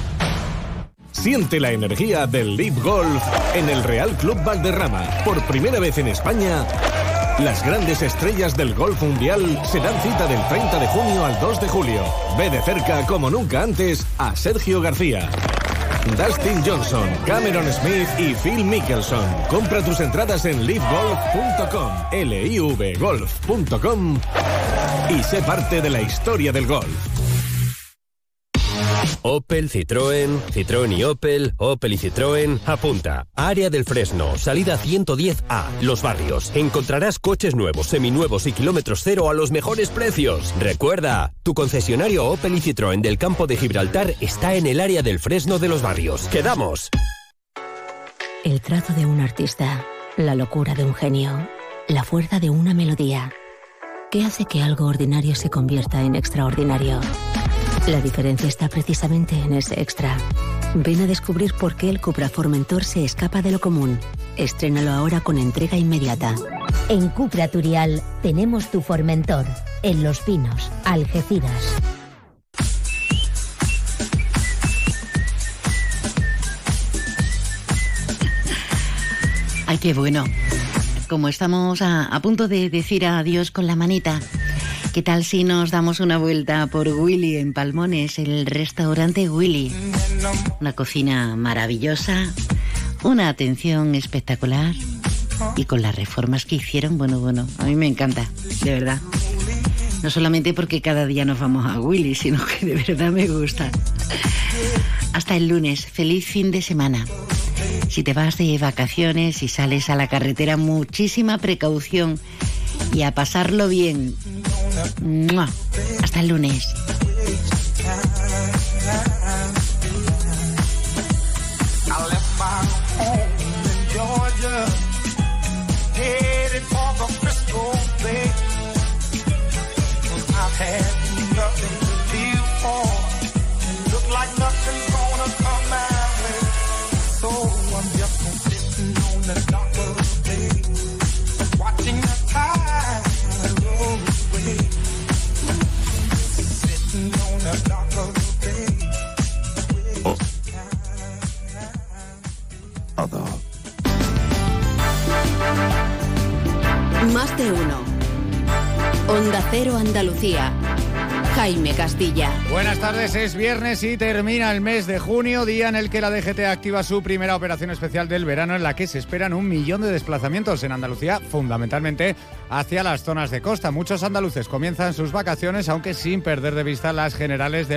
Siente la energía del Leaf Golf en el Real Club Valderrama. Por primera vez en España, las grandes estrellas del golf mundial se dan cita del 30 de junio al 2 de julio. Ve de cerca, como nunca antes, a Sergio García. Dustin Johnson, Cameron Smith y Phil Mickelson. Compra tus entradas en livegolf.com, livgolf.com y sé parte de la historia del golf. Opel, Citroën, Citroën y Opel, Opel y Citroën. Apunta. Área del Fresno, salida 110A, Los Barrios. Encontrarás coches nuevos, seminuevos y kilómetros cero a los mejores precios. Recuerda, tu concesionario Opel y Citroën del campo de Gibraltar está en el área del Fresno de Los Barrios. ¡Quedamos! El trazo de un artista, la locura de un genio, la fuerza de una melodía. ¿Qué hace que algo ordinario se convierta en extraordinario? La diferencia está precisamente en ese extra. Ven a descubrir por qué el Cupra Formentor se escapa de lo común. Estrénalo ahora con entrega inmediata. En Cupra Turial tenemos tu Formentor. En Los Pinos, Algeciras. Ay, qué bueno. Como estamos a, a punto de decir adiós con la manita, ¿qué tal si nos damos una vuelta por Willy en Palmones, el restaurante Willy? Una cocina maravillosa, una atención espectacular y con las reformas que hicieron, bueno, bueno, a mí me encanta, de verdad. No solamente porque cada día nos vamos a Willy, sino que de verdad me gusta. Hasta el lunes, feliz fin de semana. Si te vas de vacaciones y sales a la carretera, muchísima precaución y a pasarlo bien. Hasta el lunes. Más de uno. Onda Cero Andalucía. Jaime Castilla. Buenas tardes, es viernes y termina el mes de junio, día en el que la DGT activa su primera operación especial del verano en la que se esperan un millón de desplazamientos en Andalucía, fundamentalmente hacia las zonas de costa. Muchos andaluces comienzan sus vacaciones, aunque sin perder de vista las generales del